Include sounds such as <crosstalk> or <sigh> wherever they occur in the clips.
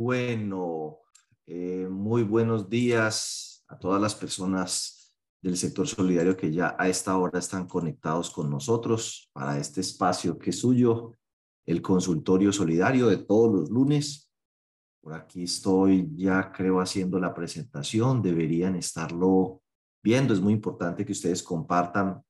Bueno, eh, muy buenos días a todas las personas del sector solidario que ya a esta hora están conectados con nosotros para este espacio que es suyo, el consultorio solidario de todos los lunes. Por aquí estoy ya creo haciendo la presentación, deberían estarlo viendo. Es muy importante que ustedes compartan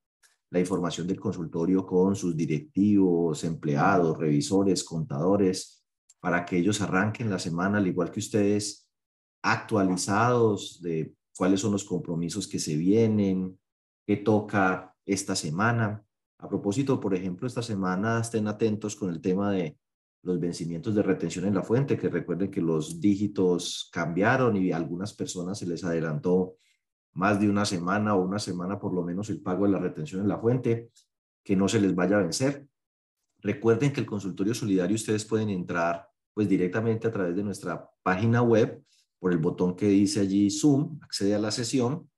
la información del consultorio con sus directivos, empleados, revisores, contadores, para que ellos arranquen la semana, al igual que ustedes, actualizados de cuáles son los compromisos que se vienen, qué toca esta semana. A propósito, por ejemplo, esta semana estén atentos con el tema de los vencimientos de retención en la fuente, que recuerden que los dígitos cambiaron y a algunas personas se les adelantó más de una semana o una semana por lo menos el pago de la retención en la fuente, que no se les vaya a vencer. Recuerden que el consultorio solidario ustedes pueden entrar pues directamente a través de nuestra página web por el botón que dice allí Zoom, accede a la sesión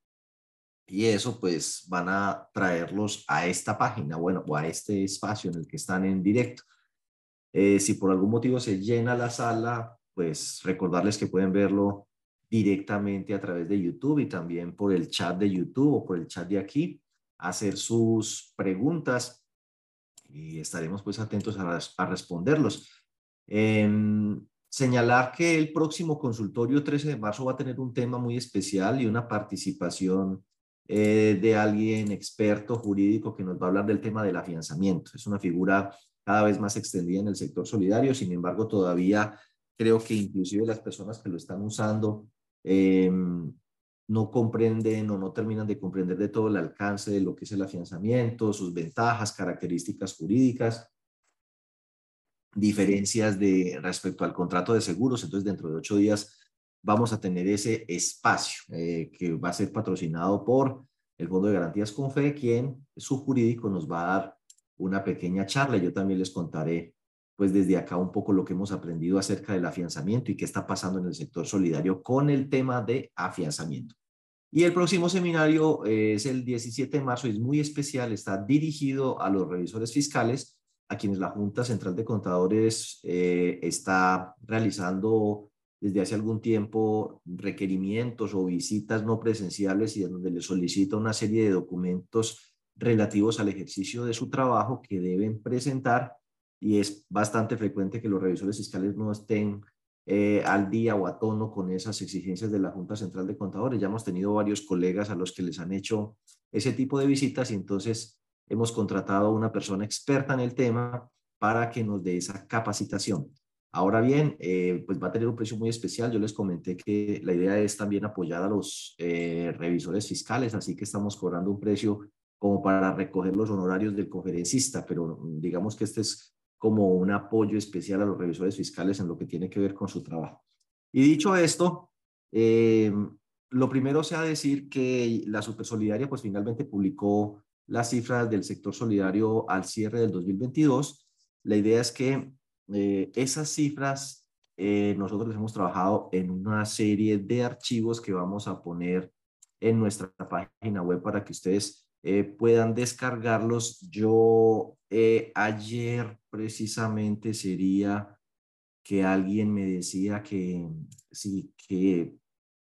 y eso pues van a traerlos a esta página, bueno, o a este espacio en el que están en directo. Eh, si por algún motivo se llena la sala, pues recordarles que pueden verlo directamente a través de YouTube y también por el chat de YouTube o por el chat de aquí, hacer sus preguntas y estaremos pues atentos a, a responderlos. Em, señalar que el próximo consultorio 13 de marzo va a tener un tema muy especial y una participación eh, de alguien experto jurídico que nos va a hablar del tema del afianzamiento. Es una figura cada vez más extendida en el sector solidario, sin embargo todavía creo que inclusive las personas que lo están usando Em, no comprenden o no terminan de comprender de todo el alcance de lo que es el afianzamiento, sus ventajas, características jurídicas, diferencias de respecto al contrato de seguros. Entonces, dentro de ocho días vamos a tener ese espacio eh, que va a ser patrocinado por el Fondo de Garantías Confe, quien su jurídico nos va a dar una pequeña charla. Yo también les contaré pues desde acá un poco lo que hemos aprendido acerca del afianzamiento y qué está pasando en el sector solidario con el tema de afianzamiento. Y el próximo seminario eh, es el 17 de marzo, es muy especial, está dirigido a los revisores fiscales, a quienes la Junta Central de Contadores eh, está realizando desde hace algún tiempo requerimientos o visitas no presenciales y donde le solicita una serie de documentos relativos al ejercicio de su trabajo que deben presentar y es bastante frecuente que los revisores fiscales no estén eh, al día o a tono con esas exigencias de la Junta Central de Contadores. Ya hemos tenido varios colegas a los que les han hecho ese tipo de visitas y entonces hemos contratado a una persona experta en el tema para que nos dé esa capacitación. Ahora bien, eh, pues va a tener un precio muy especial. Yo les comenté que la idea es también apoyar a los eh, revisores fiscales, así que estamos cobrando un precio como para recoger los honorarios del conferencista, pero digamos que este es como un apoyo especial a los revisores fiscales en lo que tiene que ver con su trabajo. Y dicho esto, eh, lo primero sea decir que la Supersolidaria pues finalmente publicó las cifras del sector solidario al cierre del 2022. La idea es que eh, esas cifras eh, nosotros hemos trabajado en una serie de archivos que vamos a poner en nuestra página web para que ustedes eh, puedan descargarlos. Yo ayer precisamente sería que alguien me decía que sí, que,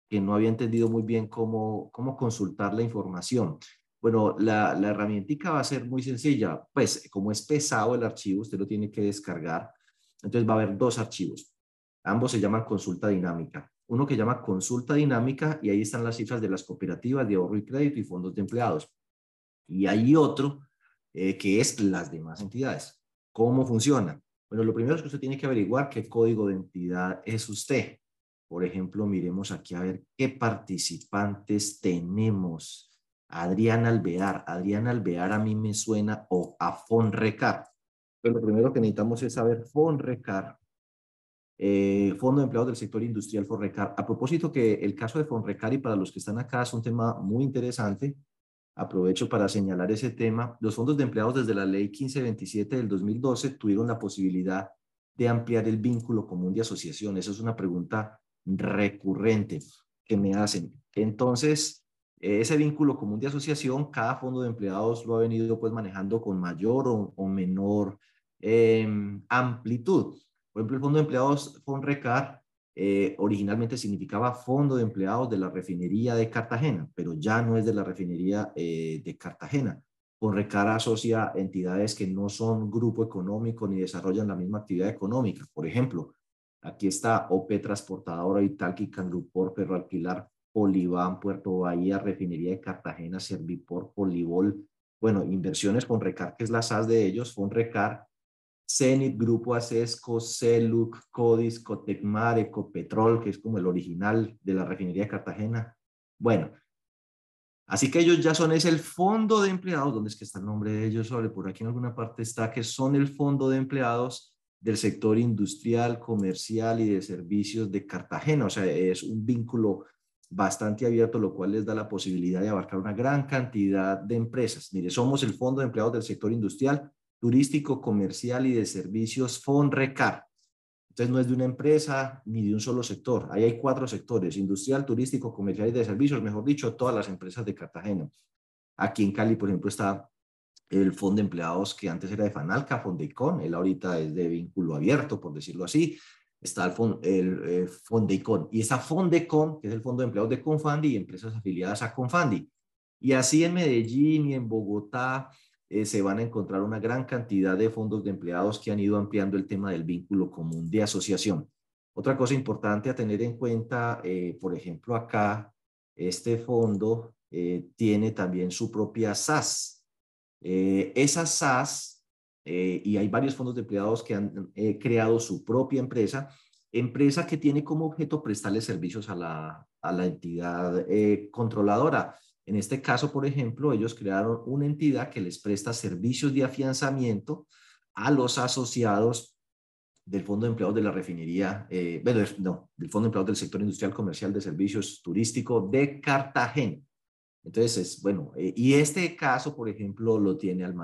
que no había entendido muy bien cómo, cómo consultar la información. Bueno, la, la herramientica va a ser muy sencilla. Pues como es pesado el archivo, usted lo tiene que descargar. Entonces va a haber dos archivos. Ambos se llaman consulta dinámica. Uno que llama consulta dinámica y ahí están las cifras de las cooperativas de ahorro y crédito y fondos de empleados. Y hay otro eh, que es las demás entidades. ¿Cómo funciona? Bueno, lo primero es que usted tiene que averiguar qué código de entidad es usted. Por ejemplo, miremos aquí a ver qué participantes tenemos. Adrián Alvear. Adrián Alvear a mí me suena o a Fonrecar. Pero lo primero que necesitamos es saber Fonrecar. Eh, Fondo de Empleados del Sector Industrial Fonrecar. A propósito que el caso de Fonrecar y para los que están acá es un tema muy interesante aprovecho para señalar ese tema. Los fondos de empleados desde la ley 1527 del 2012 tuvieron la posibilidad de ampliar el vínculo común de asociación. Esa es una pregunta recurrente que me hacen. Entonces, ese vínculo común de asociación, cada fondo de empleados lo ha venido pues manejando con mayor o, menor em, amplitud. Por ejemplo, el fondo de empleados FONRECAR eh, originalmente significaba Fondo de Empleados de la Refinería de Cartagena, pero ya no es de la Refinería eh, de Cartagena. Recar asocia entidades que no son grupo económico ni desarrollan la misma actividad económica. Por ejemplo, aquí está OP Transportadora, Italki, Cangrupor, Alquilar, Polibán, Puerto Bahía, Refinería de Cartagena, Servipor, Polibol. Bueno, inversiones con Recar, que es la SAS de ellos, Recar, Zenit, Grupo Acesco, Celuc, Codis, Cotecmar, Ecopetrol, que es como el original de la refinería de Cartagena. Bueno, así que ellos ya son, es el fondo de empleados, ¿dónde es que está el nombre de ellos? Sobre por aquí en alguna parte está que son el fondo de empleados del sector industrial, comercial y de servicios de Cartagena. O sea, es un vínculo bastante abierto, lo cual les da la posibilidad de abarcar una gran cantidad de empresas. Mire, somos el fondo de empleados del sector industrial, turístico, comercial y de servicios FONRECAR. Entonces no es de una empresa ni de un solo sector. Ahí hay cuatro sectores, industrial, turístico, comercial y de servicios, mejor dicho, todas las empresas de Cartagena. Aquí en Cali, por ejemplo, está el fondo de empleados que antes era de Fanalca, Fondeicon, él ahorita es de vínculo abierto, por decirlo así. Está el, fond, el eh. Y esa Fondecon, que es el fondo de empleados de Confandi y empresas afiliadas a Confandi. Y así en Medellín y en Bogotá eh, se van a encontrar una gran cantidad de fondos de empleados que han ido ampliando el tema del vínculo común de asociación. Otra cosa importante a tener en cuenta, eh, por ejemplo, acá, este fondo tiene también su propia SAS. esa SAS, y hay varios fondos de empleados que han creado su propia empresa, empresa que tiene como objeto prestarle servicios a la, a la entidad controladora. En este caso, por ejemplo, ellos crearon una entidad que les presta servicios de afianzamiento a los asociados del Fondo de Empleados de la Refinería, eh, no, del Fondo de Empleados del Sector Industrial Comercial de Servicios Turístico de Cartagena. Entonces, bueno, eh, y este caso, por ejemplo, lo tiene el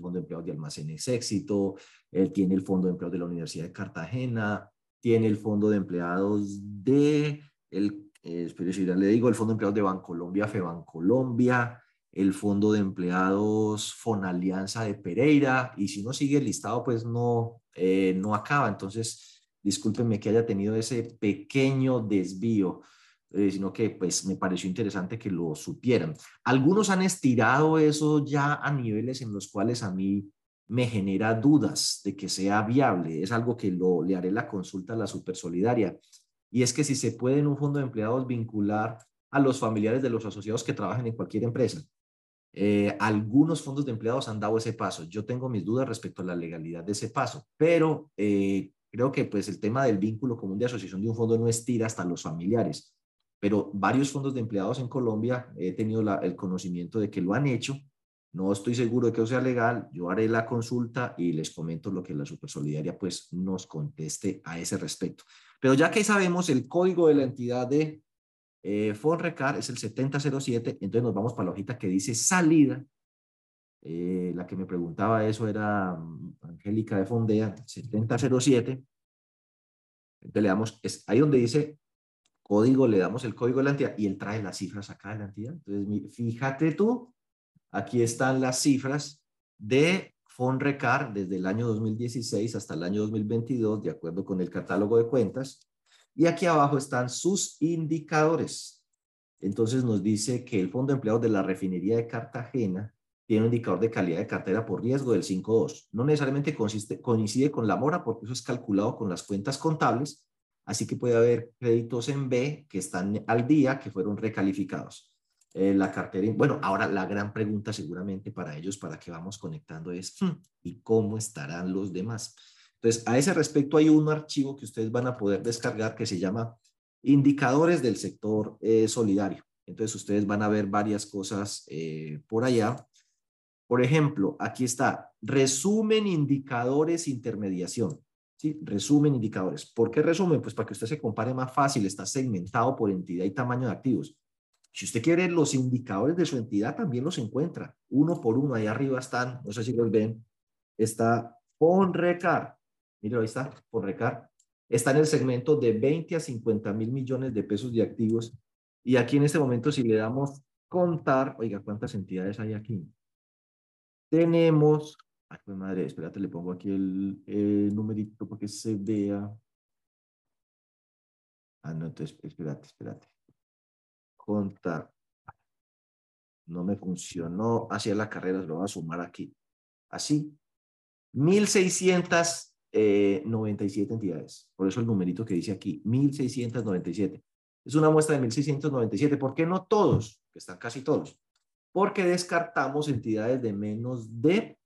Fondo de Empleados de Almacenes Éxito, él tiene el Fondo de Empleados de la Universidad de Cartagena, tiene el Fondo de Empleados de el eh, le digo, el Fondo de Empleados de Bancolombia, Febancolombia, el Fondo de Empleados Fonalianza de Pereira, y si no sigue el listado, pues no, eh, no acaba. Entonces, discúlpenme que haya tenido ese pequeño desvío, eh, sino que pues me pareció interesante que lo supieran. Algunos han estirado eso ya a niveles en los cuales a mí me genera dudas de que sea viable. Es algo que lo, le haré la consulta a la Supersolidaria y es que si se puede en un fondo de empleados vincular a los familiares de los asociados que trabajan en cualquier empresa. Eh, algunos fondos de empleados han dado ese paso. Yo tengo mis dudas respecto a la legalidad de ese paso, pero eh, creo que pues el tema del vínculo común de asociación de un fondo no estira hasta los familiares. Pero varios fondos de empleados en Colombia he tenido el conocimiento de que lo han hecho. No estoy seguro de que sea legal. Yo haré la consulta y les comento lo que la Supersolidaria pues nos conteste a ese respecto. Pero ya que sabemos el código de la entidad de eh, Fonrecar es el 7007, entonces nos vamos para la hojita que dice salida. Eh, la que me preguntaba eso era mm, Angélica de Fondea, 7007. Entonces le damos, es ahí donde dice código, le damos el código de la entidad y él trae las cifras acá de la entidad. Entonces, fíjate tú, aquí están las cifras de FONRECAR desde el año 2016 hasta el año 2022, de acuerdo con el catálogo de cuentas. Y aquí abajo están sus indicadores. Entonces nos dice que el Fondo de Empleados de la Refinería de Cartagena tiene un indicador de calidad de cartera por riesgo del 5.2. No necesariamente consiste, coincide con la mora porque eso es calculado con las cuentas contables, así que puede haber créditos en B que están al día, que fueron recalificados. Eh, la cartera. Bueno, ahora la gran pregunta seguramente para ellos, para que vamos conectando es, hmm, ¿y cómo estarán los demás? Entonces, a ese respecto hay un archivo que ustedes van a poder descargar que se llama Indicadores del Sector eh, Solidario. Entonces, ustedes van a ver varias cosas eh, por allá. Por ejemplo, aquí está, resumen indicadores intermediación. ¿Sí? Resumen indicadores. ¿Por qué resumen? Pues para que usted se compare más fácil, está segmentado por entidad y tamaño de activos. Si usted quiere los indicadores de su entidad, también los encuentra. Uno por uno, ahí arriba están, no sé si los ven, está Fonrecar. Mire, ahí está, Fonrecar. Está en el segmento de 20 a 50 mil millones de pesos de activos. Y aquí en este momento, si le damos contar, oiga, ¿cuántas entidades hay aquí? Tenemos, madre, espérate, le pongo aquí el, el numerito para que se vea. Ah, no, entonces, espérate, espérate. Contar. No me funcionó hacia la carrera, lo voy a sumar aquí. Así. 1697 eh, entidades. Por eso el numerito que dice aquí, 1697. Es una muestra de 1697. ¿Por qué no todos? Que están casi todos. Porque descartamos entidades de menos de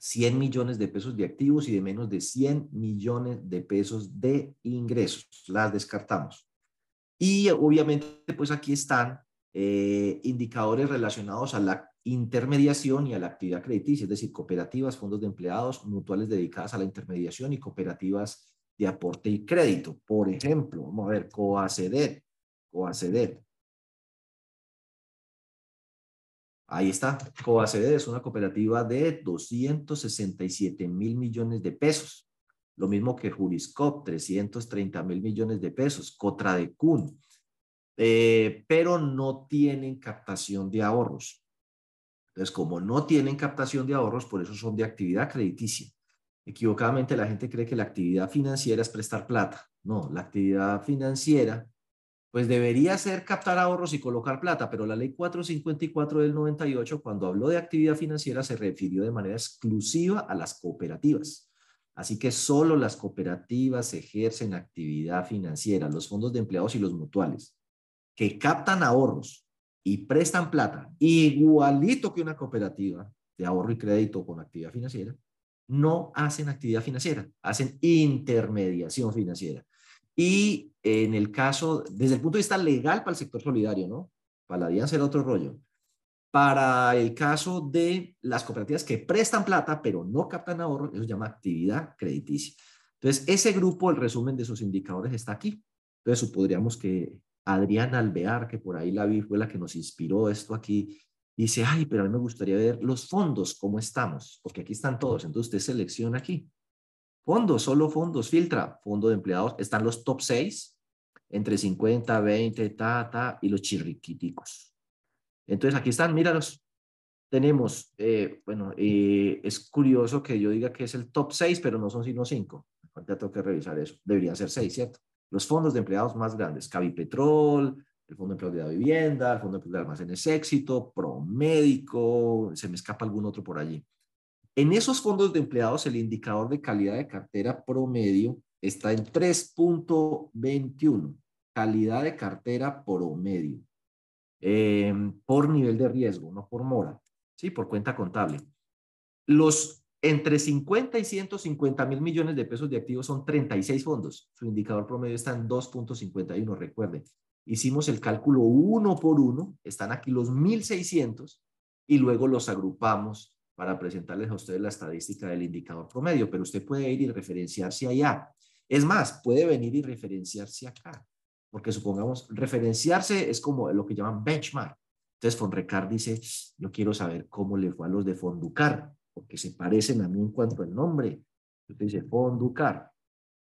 100 millones de pesos de activos y de menos de 100 millones de pesos de ingresos. Las descartamos. Y obviamente, pues aquí están eh, indicadores relacionados a la intermediación y a la actividad crediticia, es decir, cooperativas, fondos de empleados, mutuales dedicadas a la intermediación y cooperativas de aporte y crédito. Por ejemplo, vamos a ver, Coacedet, Coacedet. Ahí está, Coacedet es una cooperativa de 267 mil millones de pesos. Lo mismo que Juriscop, 330 mil millones de pesos. Cotradecun, eh, pero no tienen captación de ahorros. Entonces, como no tienen captación de ahorros, por eso son de actividad crediticia. Equivocadamente la gente cree que la actividad financiera es prestar plata. No, la actividad financiera pues debería ser captar ahorros y colocar plata, pero la ley 454 del 98, cuando habló de actividad financiera, se refirió de manera exclusiva a las cooperativas. Así que solo las cooperativas ejercen actividad financiera, los fondos de empleados y los mutuales, que captan ahorros y prestan plata, igualito que una cooperativa de ahorro y crédito con actividad financiera, no hacen actividad financiera, hacen intermediación financiera. Y en el caso, desde el punto de vista legal para el sector solidario, ¿no? Para la será otro rollo. Para el caso de las cooperativas que prestan plata, pero no captan ahorro, eso se llama actividad crediticia. Entonces, ese grupo, el resumen de sus indicadores está aquí. Entonces, supondríamos que Adrián Alvear, que por ahí la vi, fue la que nos inspiró esto aquí, dice, ay, pero a mí me gustaría ver los fondos, cómo estamos, porque aquí están todos. Entonces, usted selecciona aquí Fondos, solo fondos, filtra. Fondo de empleados, están los top 6, entre 50, 20, ta, ta, y los chirriquiticos. Entonces, aquí están, míralos. Tenemos, eh, bueno, eh, es curioso que yo diga que es el top 6, pero no son sino 5. Ya tengo que revisar eso. Deberían ser 6, ¿cierto? Los fondos de empleados más grandes, Cavipetrol, el Fondo de Empleo de la Vivienda, el Fondo de Empleo de Almacenes Éxito, Promédico, se me escapa algún otro por allí. En esos fondos de empleados, el indicador de calidad de cartera promedio está en 3.21, calidad de cartera promedio, eh, por nivel de riesgo, no por mora, ¿sí? Por cuenta contable. Los entre 50 y 150 mil millones de pesos de activos son 36 fondos. Su indicador promedio está en 2.51, recuerden. Hicimos el cálculo uno por uno, están aquí los 1.600 y luego los agrupamos para presentarles a ustedes la estadística del indicador promedio, pero usted puede ir y referenciarse allá. Es más, puede venir y referenciarse acá, porque supongamos, referenciarse es como lo que llaman benchmark. Entonces, Fonrecar dice, yo quiero saber cómo le fue a los de Fonducar, porque se parecen a mí en cuanto al nombre. Usted dice Fonducar.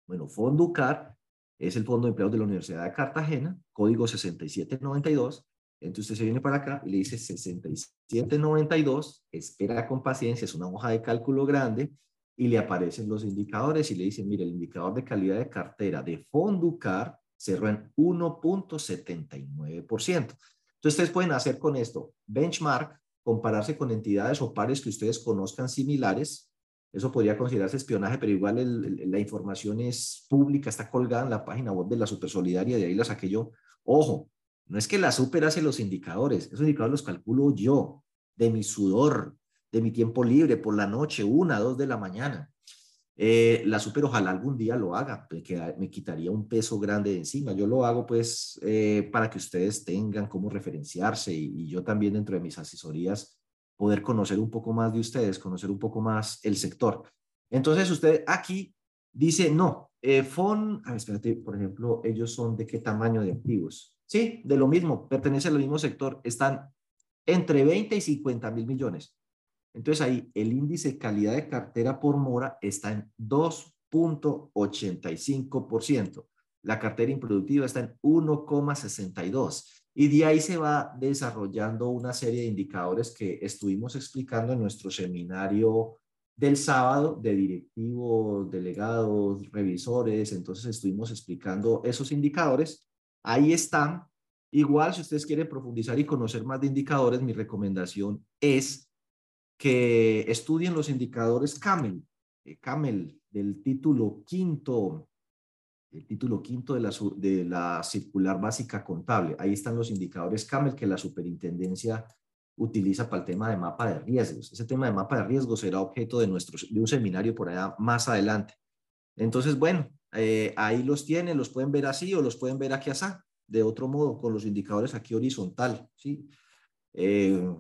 Bueno, Fonducar es el Fondo de Empleados de la Universidad de Cartagena, código 6792, entonces se viene para acá y le dice 6792, espera con paciencia, es una hoja de cálculo grande y le aparecen los indicadores y le dice, mire, el indicador de calidad de cartera de Fonducar cerró en 1.79%. Entonces ustedes pueden hacer con esto benchmark, compararse con entidades o pares que ustedes conozcan similares. Eso podría considerarse espionaje, pero igual la información es pública, está colgada en la página web de la Supersolidaria, de ahí la saqué yo. Ojo, no es que la super hace los indicadores, esos indicadores los calculo yo, de mi sudor, de mi tiempo libre, por la noche, una, dos de la mañana. Eh, la super ojalá algún día lo haga, porque me quitaría un peso grande de encima. Yo lo hago pues eh, para que ustedes tengan cómo referenciarse y, yo también dentro de mis asesorías poder conocer un poco más de ustedes, conocer un poco más el sector. Entonces usted aquí dice, no, eh, FON, a ver, espérate, por ejemplo, ellos son de qué tamaño de activos. Sí, de lo mismo, pertenece al mismo sector, están entre 20 y 50 mil millones. Entonces ahí el índice calidad de cartera por mora está en 2.85%. La cartera improductiva está en 1,62. Y de ahí se va desarrollando una serie de indicadores que estuvimos explicando en nuestro seminario del sábado de directivos, delegados, revisores. Entonces estuvimos explicando esos indicadores. Ahí están. Igual, si ustedes quieren profundizar y conocer más de indicadores, mi recomendación es que estudien los indicadores CAMEL, eh, CAMEL del título quinto, el título quinto de la, de la circular básica contable. Ahí están los indicadores CAMEL que la superintendencia utiliza para el tema de mapa de riesgos. Ese tema de mapa de riesgos será objeto de, nuestro, de un seminario por allá más adelante. Entonces, bueno, eh, ahí los tienen, los pueden ver así o los pueden ver aquí así, de otro modo, con los indicadores aquí horizontal, ¿sí? Eh,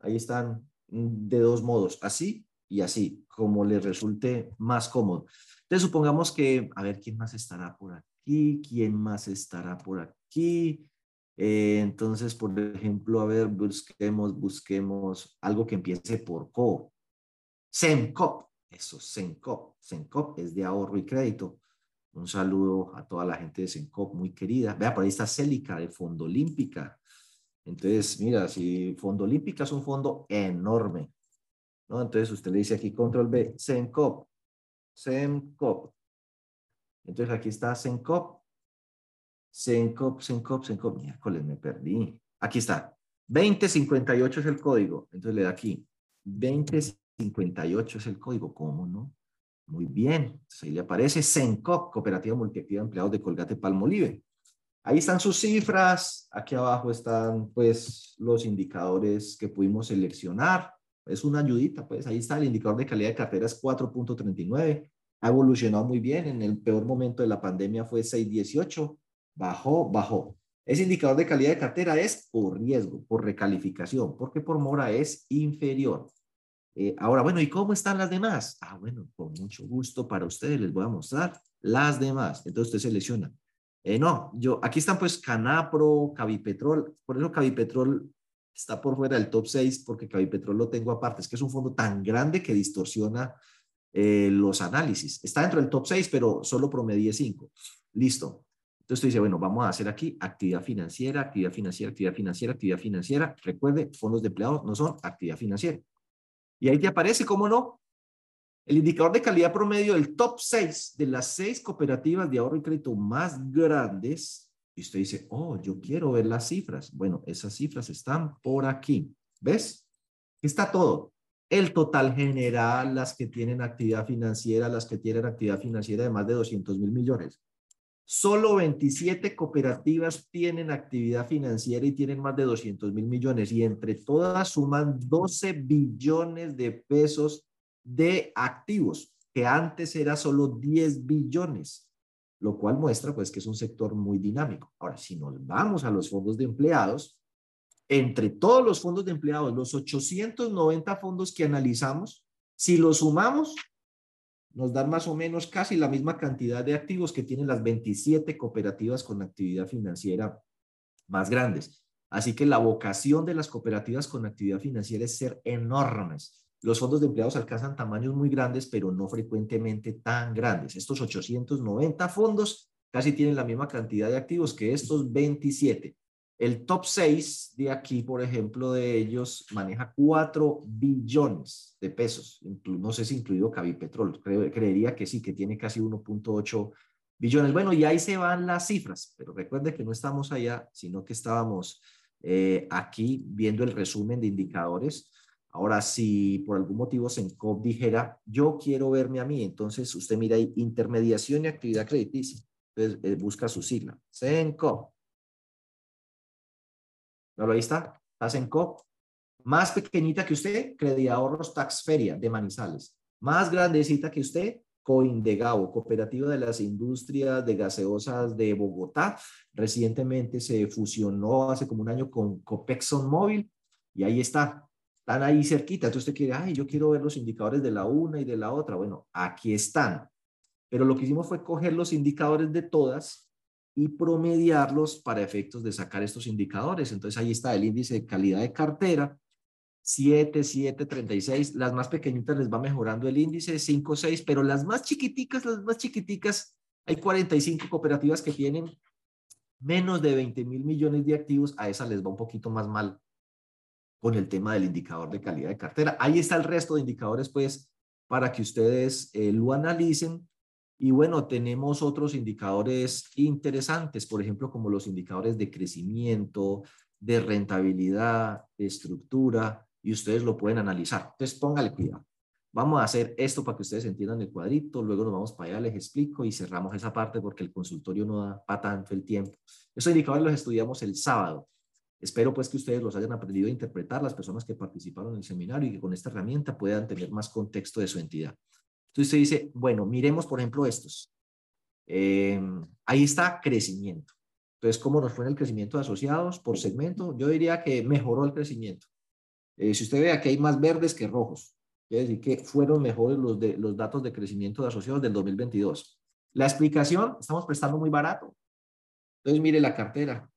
ahí están de dos modos, así y así, como les resulte más cómodo. Entonces, supongamos que, a ver, ¿quién más estará por aquí? ¿Quién más estará por aquí? Eh, entonces, por ejemplo, a ver, busquemos, busquemos algo que empiece por CO. SEMCOP, eso, SEMCOP. SEMCOP es de ahorro y crédito. Un saludo a toda la gente de SEMCOP, muy querida. Vea, por ahí está Célica de Fondo Olímpica. Entonces, mira, si Fondo Olímpica es un fondo enorme, ¿no? Entonces usted le dice aquí control B, SEMCOP, SEMCOP. Entonces aquí está SEMCOP, Sencop, Sencop, Sencop. Miércoles, me perdí. Aquí está. 2058 es el código. Entonces le da aquí. 2058 es el código. ¿Cómo no? Muy bien. Entonces ahí le aparece Sencop, Cooperativa Multiactiva de Empleados de Colgate Palmolive. Ahí están sus cifras. Aquí abajo están, pues, los indicadores que pudimos seleccionar. Es una ayudita, pues. Ahí está el indicador de calidad de cartera es 4.39. Ha evolucionado muy bien. En el peor momento de la pandemia fue 6.18 bajó, bajó. Ese indicador de calidad de cartera es por riesgo, por recalificación, porque por mora es inferior. Eh, ahora, bueno, ¿y cómo están las demás? Ah, bueno, con mucho gusto para ustedes les voy a mostrar las demás. Entonces usted selecciona. Eh, no, yo, aquí están pues Canapro, Cavipetrol, por eso Cavipetrol está por fuera del top 6 porque Cavipetrol lo tengo aparte. Es que es un fondo tan grande que distorsiona eh, los análisis. Está dentro del top 6, pero solo promedie 5. Listo. Entonces tú dices, bueno, vamos a hacer aquí actividad financiera, actividad financiera, actividad financiera, actividad financiera. Recuerde, fondos de empleados no son actividad financiera. Y ahí te aparece, ¿cómo no? El indicador de calidad promedio del top 6 de las 6 cooperativas de ahorro y crédito más grandes. Y usted dice, oh, yo quiero ver las cifras. Bueno, esas cifras están por aquí. ¿Ves? Está todo. El total general, las que tienen actividad financiera, las que tienen actividad financiera de más de 200 mil millones. Solo 27 cooperativas tienen actividad financiera y tienen más de 200 mil millones y entre todas suman 12 billones de pesos de activos, que antes era solo 10 billones, lo cual muestra pues que es un sector muy dinámico. Ahora, si nos vamos a los fondos de empleados, entre todos los fondos de empleados, los 890 fondos que analizamos, si los sumamos, nos dan más o menos casi la misma cantidad de activos que tienen las 27 cooperativas con actividad financiera más grandes. Así que la vocación de las cooperativas con actividad financiera es ser enormes. Los fondos de empleados alcanzan tamaños muy grandes, pero no frecuentemente tan grandes. Estos 890 fondos casi tienen la misma cantidad de activos que estos 27. El top 6 de aquí, por ejemplo, de ellos maneja 4 billones de pesos. No sé si incluido Cavipetrol. creería que sí, que tiene casi 1.8 billones. Bueno, y ahí se van las cifras, pero recuerde que no estamos allá, sino que estábamos eh, aquí viendo el resumen de indicadores. Ahora, si por algún motivo Sencop dijera, yo quiero verme a mí, entonces usted mira ahí, intermediación y actividad crediticia. Entonces, eh, busca su sigla. Sencop ahí está, COP. Más pequeñita que usted, Ahorros Tax Feria de Manizales. Más grandecita que usted, Coindegao, Cooperativa de las Industrias de Gaseosas de Bogotá. Recientemente se fusionó hace como un año con Copexon Móvil y ahí está. Están ahí cerquita. Entonces usted quiere, ay, yo quiero ver los indicadores de la una y de la otra. Bueno, aquí están. Pero lo que hicimos fue coger los indicadores de todas y promediarlos para efectos de sacar estos indicadores. Entonces ahí está el índice de calidad de cartera, 7, 7, 36. Las más pequeñitas les va mejorando el índice, 5, 6, pero las más chiquiticas, las más chiquiticas, hay 45 cooperativas que tienen menos de 20 mil millones de activos, a esa les va un poquito más mal con el tema del indicador de calidad de cartera. Ahí está el resto de indicadores, pues, para que ustedes eh, lo analicen. Y bueno, tenemos otros indicadores interesantes, por ejemplo, como los indicadores de crecimiento, de rentabilidad, de estructura, y ustedes lo pueden analizar. Entonces, póngale cuidado. Vamos a hacer esto para que ustedes entiendan el cuadrito, luego nos vamos para allá, les explico y cerramos esa parte porque el consultorio no da para tanto el tiempo. Esos indicadores los estudiamos el sábado. Espero pues que ustedes los hayan aprendido a interpretar, las personas que participaron en el seminario y que con esta herramienta puedan tener más contexto de su entidad. Entonces usted dice, bueno, miremos por ejemplo estos. Em, ahí está crecimiento. Entonces, ¿cómo nos fue en el crecimiento de asociados por segmento? Yo diría que mejoró el crecimiento. Eh, si usted ve aquí hay más verdes que rojos. Quiere decir que fueron mejores los, de, los datos de crecimiento de asociados del 2022. La explicación, estamos prestando muy barato. Entonces, mire la cartera.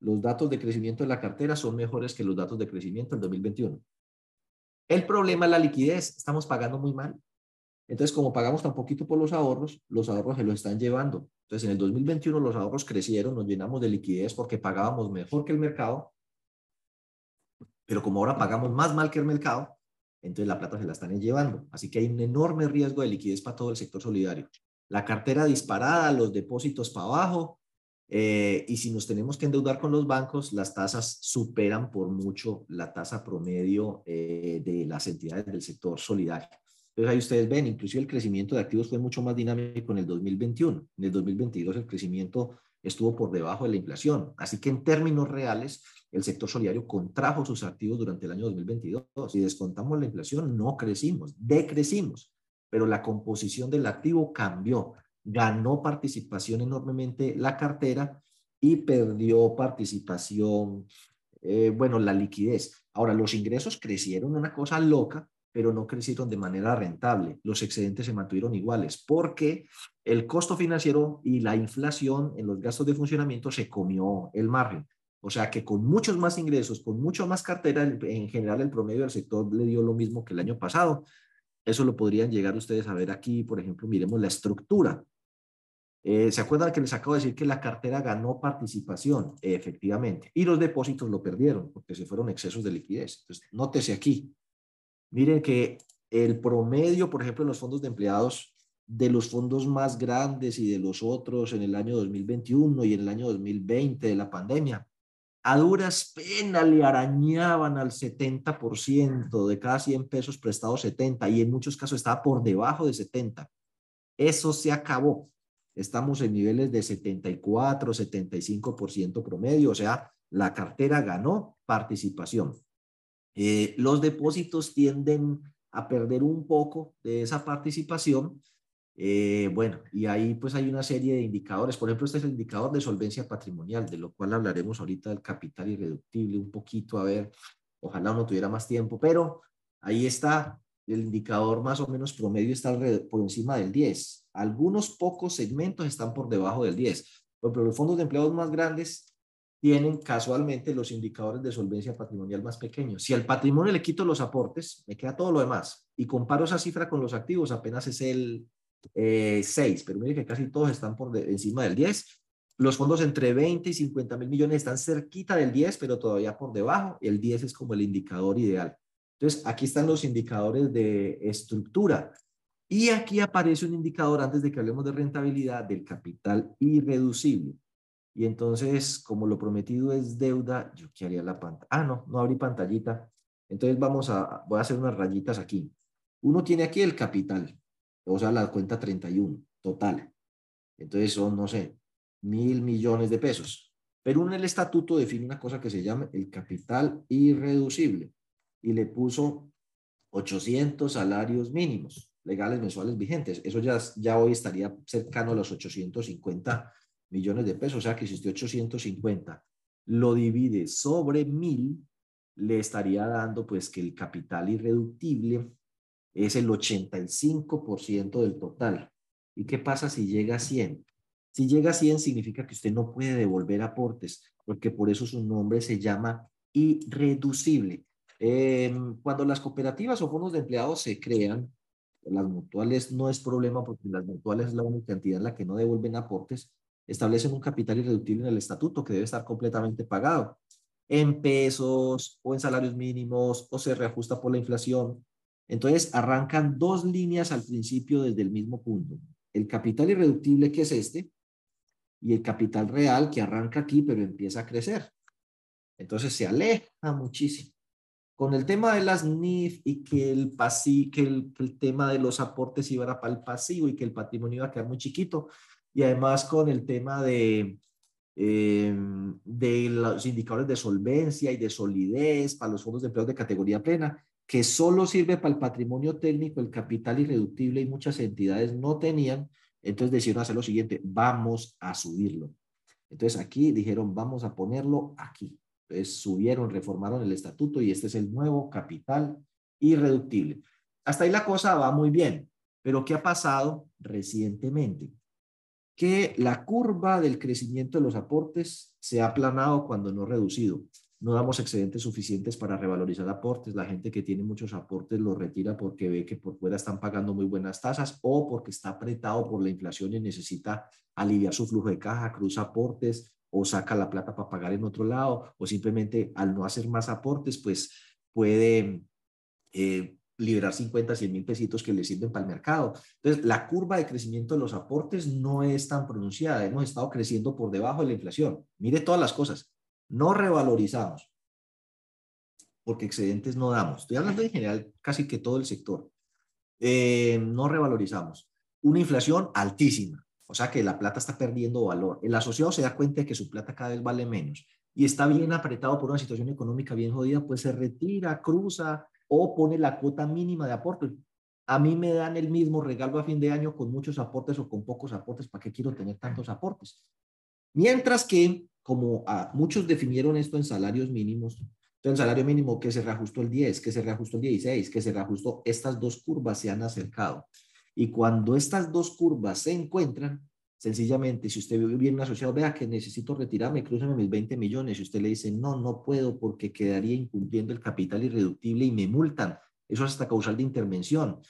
Los datos de crecimiento de la cartera son mejores que los datos de crecimiento del 2021. El problema es la liquidez. Estamos pagando muy mal. Entonces, como pagamos tan poquito por los ahorros, los ahorros se los están llevando. Entonces, en el 2021 los ahorros crecieron, nos llenamos de liquidez porque pagábamos mejor que el mercado. Pero como ahora pagamos más mal que el mercado, entonces la plata se la están llevando. Así que hay un enorme riesgo de liquidez para todo el sector solidario. La cartera disparada, los depósitos para abajo, eh, y si nos tenemos que endeudar con los bancos, las tasas superan por mucho la tasa promedio eh, de las entidades del sector solidario. Entonces ahí ustedes ven, inclusive el crecimiento de activos fue mucho más dinámico en el 2021. En el 2022 el crecimiento estuvo por debajo de la inflación. Así que en términos reales, el sector solidario contrajo sus activos durante el año 2022. Si descontamos la inflación, no crecimos, decrecimos, pero la composición del activo cambió. Ganó participación enormemente la cartera y perdió participación, eh, bueno, la liquidez. Ahora, los ingresos crecieron una cosa loca, pero no crecieron de manera rentable. Los excedentes se mantuvieron iguales porque el costo financiero y la inflación en los gastos de funcionamiento se comió el margen. O sea que con muchos más ingresos, con mucho más cartera, en general el promedio del sector le dio lo mismo que el año pasado. Eso lo podrían llegar ustedes a ver aquí, por ejemplo, miremos la estructura. Eh, ¿Se acuerdan que les acabo de decir que la cartera ganó participación? efectivamente. Y los depósitos lo perdieron porque se fueron excesos de liquidez. Entonces, nótese aquí, Miren que el promedio, por ejemplo, en los fondos de empleados, de los fondos más grandes y de los otros en el año 2021 y en el año 2020 de la pandemia, a duras penas le arañaban al 70%, de cada 100 pesos prestados 70 y en muchos casos estaba por debajo de 70. Eso se acabó. Estamos en niveles de 74, 75% promedio, o sea, la cartera ganó participación. Eh, los depósitos tienden a perder un poco de esa participación. Eh, bueno, y ahí pues hay una serie de indicadores. Por ejemplo, este es el indicador de solvencia patrimonial, de lo cual hablaremos ahorita del capital irreductible un poquito, a ver, ojalá uno tuviera más tiempo, pero ahí está el indicador más o menos promedio está por encima del 10. Algunos pocos segmentos están por debajo del 10. Pero los fondos de empleados más grandes tienen casualmente los indicadores de solvencia patrimonial más pequeños. Si al patrimonio le quito los aportes, me queda todo lo demás. Y comparo esa cifra con los activos, apenas es el 6, eh, pero mire que casi todos están por encima del 10. Los fondos entre 20 y 50 mil millones están cerquita del 10, pero todavía por debajo. El 10 es como el indicador ideal. Entonces, aquí están los indicadores de estructura. Y aquí aparece un indicador, antes de que hablemos de rentabilidad, del capital irreducible. Y entonces, como lo prometido es deuda, yo qué haría la pantalla. Ah, no, no abrí pantallita. Entonces vamos a, voy a hacer unas rayitas aquí. Uno tiene aquí el capital, o sea, la cuenta 31, total. Entonces son, no sé, mil millones de pesos. Pero uno en el estatuto define una cosa que se llama el capital irreducible y le puso 800 salarios mínimos legales mensuales vigentes. Eso ya, ya hoy estaría cercano a los 850 millones de pesos, o sea que si usted 850 lo divide sobre mil, le estaría dando pues que el capital irreductible es el 85% del total. ¿Y qué pasa si llega a 100? Si llega a 100 significa que usted no puede devolver aportes, porque por eso su nombre se llama irreducible. Em, cuando las cooperativas o fondos de empleados se crean, las mutuales no es problema porque las mutuales es la única entidad en la que no devuelven aportes, establecen un capital irreductible en el estatuto que debe estar completamente pagado en pesos o en salarios mínimos o se reajusta por la inflación. Entonces arrancan dos líneas al principio desde el mismo punto. El capital irreductible que es este y el capital real que arranca aquí pero empieza a crecer. Entonces se aleja muchísimo. Con el tema de las NIF y que el, pasi, que el, el tema de los aportes iba para el pasivo y que el patrimonio iba a quedar muy chiquito, y además con el tema de, em, de los indicadores de solvencia y de solidez para los fondos de empleo de categoría plena, que solo sirve para el patrimonio técnico, el capital irreductible y muchas entidades no tenían, entonces decidieron hacer lo siguiente, vamos a subirlo. Entonces aquí dijeron, vamos a ponerlo aquí. Entonces subieron, reformaron el estatuto y este es el nuevo capital irreductible. Hasta ahí la cosa va muy bien, pero ¿qué ha pasado recientemente? Que la curva del crecimiento de los aportes se ha aplanado cuando no reducido. No damos excedentes suficientes para revalorizar aportes. La gente que tiene muchos aportes los retira porque ve que por fuera están pagando muy buenas tasas o porque está apretado por la inflación y necesita aliviar su flujo de caja, cruza aportes, o saca la plata para pagar en otro lado, o simplemente al no hacer más aportes, pues puede eh, liberar 50, 100 mil pesitos que le sirven para el mercado. Entonces, la curva de crecimiento de los aportes no es tan pronunciada. Hemos estado creciendo por debajo de la inflación. Mire todas las cosas. No revalorizamos, porque excedentes no damos. Estoy hablando en general casi que todo el sector. Eh, no revalorizamos. Una inflación altísima. O sea que la plata está perdiendo valor. El asociado se da cuenta de que su plata cada vez vale menos y está bien apretado por una situación económica bien jodida, pues se retira, cruza o pone la cuota mínima de aporte. A mí me dan el mismo regalo a fin de año con muchos aportes o con pocos aportes. ¿Para qué quiero tener tantos aportes? Mientras que, como a, muchos definieron esto en salarios mínimos, el salario mínimo que se reajustó el 10, que se reajustó el 16, que se reajustó, estas dos curvas se han acercado. Y cuando estas dos curvas se encuentran, sencillamente, si usted viene un asociado, vea que necesito retirarme, cruzame mis 20 millones, y usted le dice, no, no puedo porque quedaría incumpliendo el capital irreductible y me multan. Eso es hasta causal de intervención.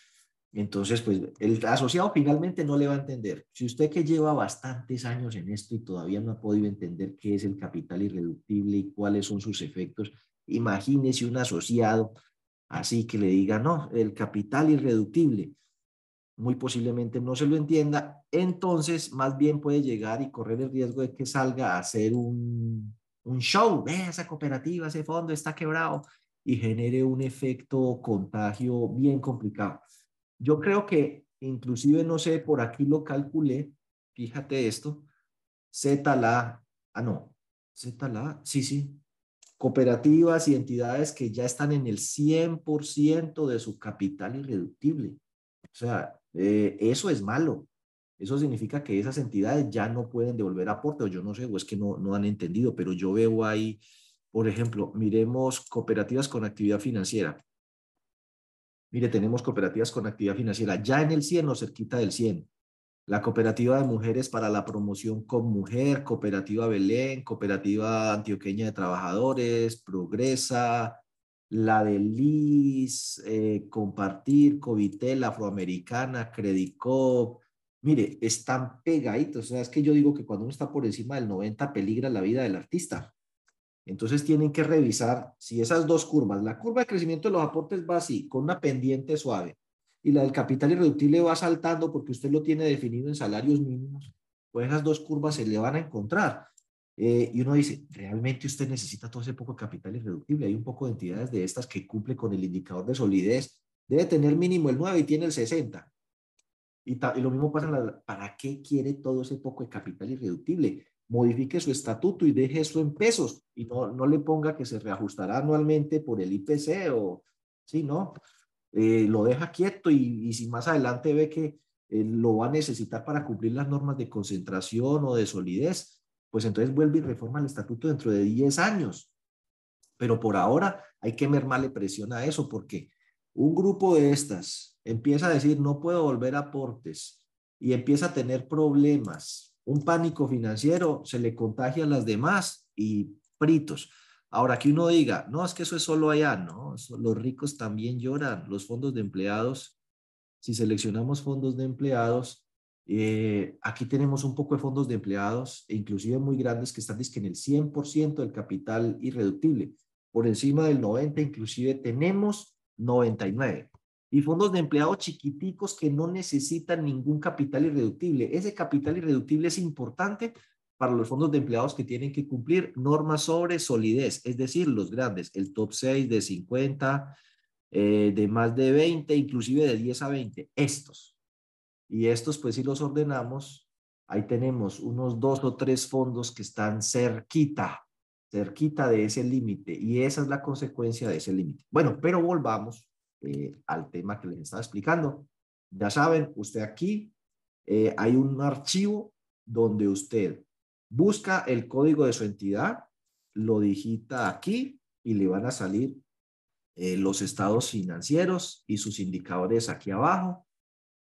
Entonces, pues el asociado finalmente no le va a entender. Si usted que lleva bastantes años en esto y todavía no ha podido entender qué es el capital irreductible y cuáles son sus efectos, imagínese un asociado así que le diga, no, el capital irreductible muy posiblemente no se lo entienda, entonces más bien puede llegar y correr el riesgo de que salga a hacer un, un show, ve esa cooperativa, ese fondo está quebrado y genere un efecto contagio bien complicado. Yo creo que inclusive, no sé, por aquí lo calculé, fíjate esto, Z la, no, Z la, sí, sí, cooperativas y entidades que ya están en el 100% de su capital irreductible. O sea, eh, eso es malo. Eso significa que esas entidades ya no pueden devolver aporte, o yo no sé, o es que no, no han entendido, pero yo veo ahí, por ejemplo, miremos cooperativas con actividad financiera. Mire, tenemos cooperativas con actividad financiera ya en el 100 o cerquita del 100. La cooperativa de mujeres para la promoción con mujer, cooperativa Belén, cooperativa antioqueña de trabajadores, Progresa, la de Liz, eh, Compartir, Covitel, Afroamericana, Credicop. Mire, están pegaditos. O sea, es que yo digo que cuando uno está por encima del 90 peligra la vida del artista. Entonces tienen que revisar si esas dos curvas, la curva de crecimiento de los aportes va así, con una pendiente suave, y la del capital irreductible va saltando porque usted lo tiene definido en salarios mínimos, pues esas dos curvas se le van a encontrar. Eh, y uno dice, ¿realmente usted necesita todo ese poco de capital irreductible? Hay un poco de entidades de estas que cumple con el indicador de solidez. Debe tener mínimo el 9 y tiene el 60. Y, y lo mismo pasa la... ¿Para qué quiere todo ese poco de capital irreductible? Modifique su estatuto y deje eso en pesos y no, no le ponga que se reajustará anualmente por el IPC o... Sí, ¿no? Eh, lo deja quieto y, y, si más adelante ve que eh, lo va a necesitar para cumplir las normas de concentración o de solidez, pues entonces vuelve y reforma el estatuto dentro de 10 años. Pero por ahora hay que mermarle presión a eso porque un grupo de estas empieza a decir no puedo volver a aportes y empieza a tener problemas, un pánico financiero, se le contagia a las demás y fritos. Ahora que uno diga, no, es que eso es solo allá, no, los ricos también lloran, los fondos de empleados, si seleccionamos fondos de empleados, eh, aquí tenemos un poco de fondos de empleados, e inclusive muy grandes, que están en el 100% del capital irreductible. Por encima del 90, inclusive tenemos 99. y fondos de empleados chiquiticos que no necesitan ningún capital irreductible. Ese capital irreductible es importante para los fondos de empleados que tienen que cumplir normas sobre solidez, es decir, los grandes, el top 6 de 50, eh, de más de 20, inclusive de 10 a 20, estos. Y estos, pues si los ordenamos, ahí tenemos unos dos o tres fondos que están cerquita, cerquita de ese límite, y esa es la consecuencia de ese límite. Bueno, pero volvamos eh, al tema que les estaba explicando. Ya saben, usted aquí eh, hay un archivo donde usted busca el código de su entidad, lo digita aquí y le van a salir eh, los estados financieros y sus indicadores aquí abajo.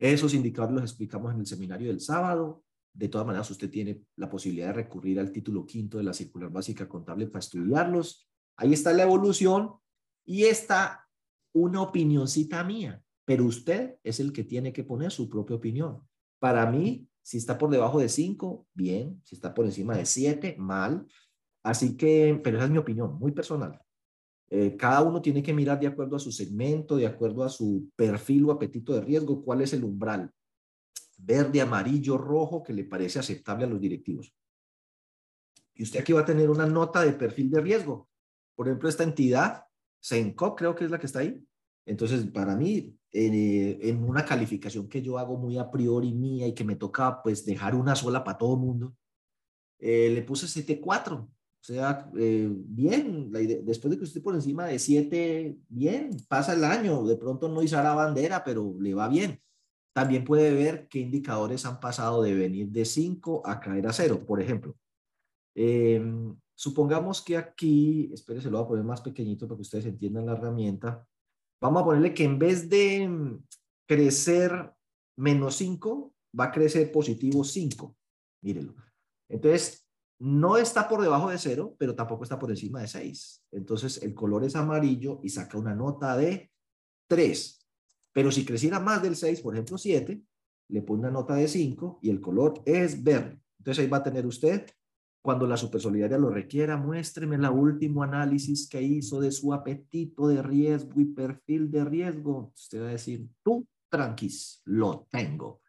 Esos indicadores los explicamos en el seminario del sábado. De todas maneras, usted tiene la posibilidad de recurrir al título quinto de la circular básica contable para estudiarlos. Ahí está la evolución y está una opinioncita mía, pero usted es el que tiene que poner su propia opinión. Para mí, si está por debajo de 5, bien. Si está por encima de 7, mal. Así que, pero esa es mi opinión, muy personal. Eh, cada uno tiene que mirar de acuerdo a su segmento, de acuerdo a su perfil o apetito de riesgo, cuál es el umbral. Verde, amarillo, rojo, que le parece aceptable a los directivos. Y usted aquí va a tener una nota de perfil de riesgo. Por ejemplo, esta entidad Senco creo que es la que está ahí. Entonces, para mí, eh, en una calificación que yo hago muy a priori mía y que me toca pues dejar una sola para todo el mundo, eh, le puse 7.4. O sea, eh, bien, después de que esté por encima de 7, bien, pasa el año, de pronto no la bandera, pero le va bien. También puede ver qué indicadores han pasado de venir de 5 a caer a 0, por ejemplo. Em, Supongamos que aquí, espérense, lo voy a poner más pequeñito para que ustedes entiendan la herramienta. Vamos a ponerle que en vez de mm, crecer menos 5, va a crecer positivo 5. Mírenlo. Entonces, no está por debajo de 0, pero tampoco está por encima de 6. Entonces, el color es amarillo y saca una nota de 3. Pero si creciera más del 6, por ejemplo 7, le pone una nota de 5 y el color es verde. Entonces ahí va a tener usted cuando la supersolidaria lo requiera, muéstreme el último análisis que hizo de su apetito de riesgo y perfil de riesgo. Usted va a decir, tú, tranquis, lo tengo.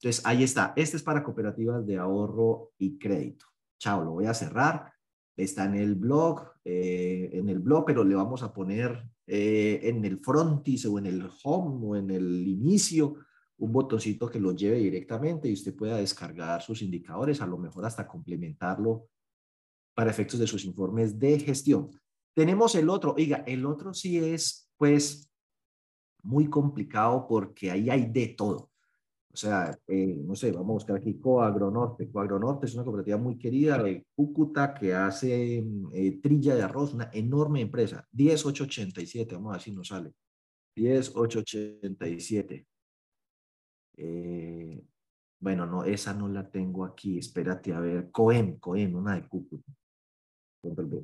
Entonces, ahí está. Este es para cooperativas de ahorro y crédito. Chao, lo voy a cerrar. Está en el blog, eh, en el blog, pero le vamos a poner eh, en el frontis o en el home o en el inicio un botoncito que lo lleve directamente y usted pueda descargar sus indicadores, a lo mejor hasta complementarlo para efectos de sus informes de gestión. Tenemos el otro, oiga, el otro sí es pues muy complicado porque ahí hay de todo. O sea, eh, no sé, vamos a buscar aquí Coagronorte. Coagronorte es una cooperativa muy querida de Cúcuta que hace eh, trilla de arroz, una enorme empresa. 10887, vamos a ver si nos sale. 10887. Eh, bueno, no, esa no la tengo aquí. Espérate, a ver. Coem, Coem, una de Cúcuta.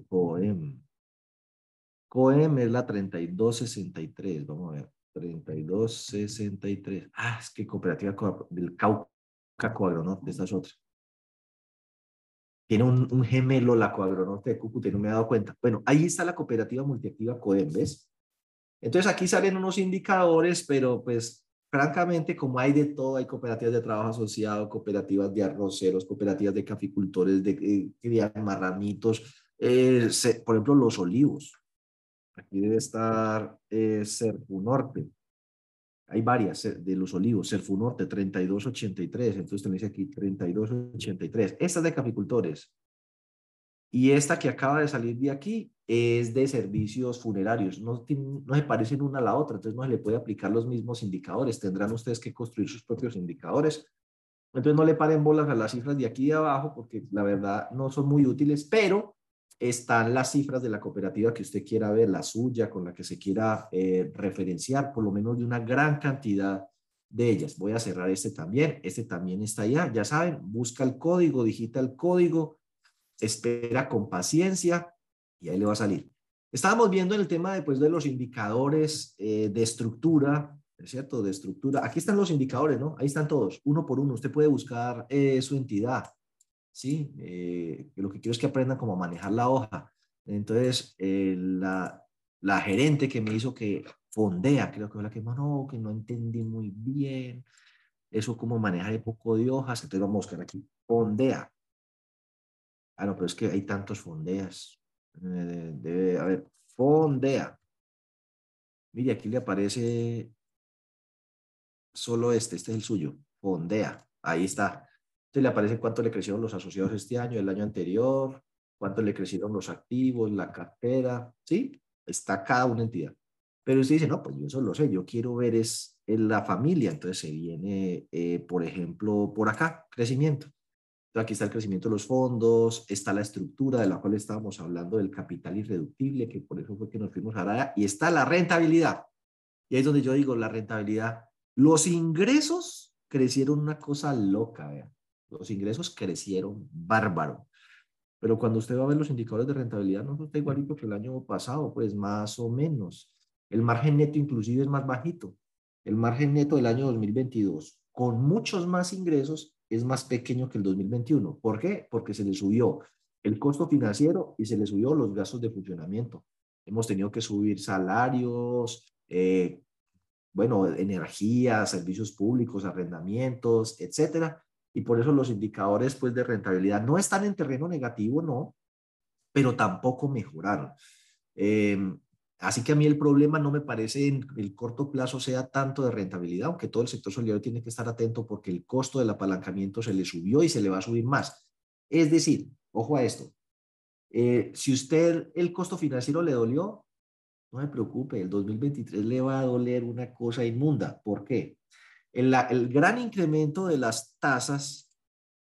Coem. Coem es la 3263. Vamos a ver. 3263. Ah, es que cooperativa del Cauca Coagronorte, esta es otra. Tiene un, gemelo la Coagronorte de Cúcuta no me he dado cuenta. Bueno, ahí está la cooperativa multiactiva Coem, ¿ves? Entonces aquí salen unos indicadores, pero pues francamente, como hay de todo, hay cooperativas de trabajo asociado, cooperativas de arroceros, cooperativas de caficultores, de eh, marranitos, eh, por ejemplo, los olivos. Aquí debe estar eh, Norte. Hay varias eh, de los olivos. Norte, 3283. Entonces tenéis aquí 3283. Esta es de caficultores. Y esta que acaba de salir de aquí es de servicios funerarios. No, no se parecen una a la otra, entonces no se le puede aplicar los mismos indicadores. Tendrán ustedes que construir sus propios indicadores. Entonces no le paren bolas a las cifras de aquí de abajo porque la verdad no son muy útiles, pero están las cifras de la cooperativa que usted quiera ver, la suya, con la que se quiera eh, referenciar, por lo menos de una gran cantidad de ellas. Voy a cerrar este también. Este también está allá. Ya saben, busca el código, digita el código, espera con paciencia y ahí le va a salir. Estábamos viendo en el tema después de los indicadores eh, de estructura, ¿es cierto? De estructura. Aquí están los indicadores, ¿no? Ahí están todos, uno por uno. Usted puede buscar eh, su entidad, ¿sí? Eh, lo que quiero es que aprendan cómo manejar la hoja. Entonces, la, la gerente que me hizo que Fondea, creo que fue la que no, que no entendí muy bien. Eso como manejar el poco de hojas, entonces vamos a buscar aquí. Fondea. Ah, no, pero es que hay tantos fondeas. Eh, debe haber fondea. Mire, aquí le aparece solo este, este es el suyo, fondea. Ahí está. Entonces le aparece cuánto le crecieron los asociados este año, el año anterior, cuánto le crecieron los activos, la cartera, ¿sí? Está cada una entidad. Pero usted dice, no, pues yo eso lo sé, yo quiero ver es la familia, entonces se viene, eh, por ejemplo, por acá, crecimiento. Entonces aquí está el crecimiento de los fondos, está la estructura de la cual estábamos hablando del capital irreductible, que por eso fue que nos fuimos a allá, y está la rentabilidad. Y ahí es donde yo digo la rentabilidad. Los ingresos crecieron una cosa loca, vean. Los ingresos crecieron bárbaro. Pero cuando usted va a ver los indicadores de rentabilidad, no está igualito que el año pasado, pues más o menos. El margen neto inclusive es más bajito. El margen neto del año 2022, con muchos más ingresos, es más pequeño que el 2021. ¿Por qué? Porque se le subió el costo financiero y se le subió los gastos de funcionamiento. Hemos tenido que subir salarios, eh, bueno, energía, servicios públicos, arrendamientos, etcétera. Y por eso los indicadores pues, de rentabilidad no están en terreno negativo, no, pero tampoco mejoraron. Eh, Así que a mí el problema no me parece en el corto plazo sea tanto de rentabilidad, aunque todo el sector solidario tiene que estar atento porque el costo del apalancamiento se le subió y se le va a subir más. Es decir, ojo a esto, eh, si usted el costo financiero le dolió, no me preocupe, el 2023 le va a doler una cosa inmunda. ¿Por qué? El, el gran incremento de las tasas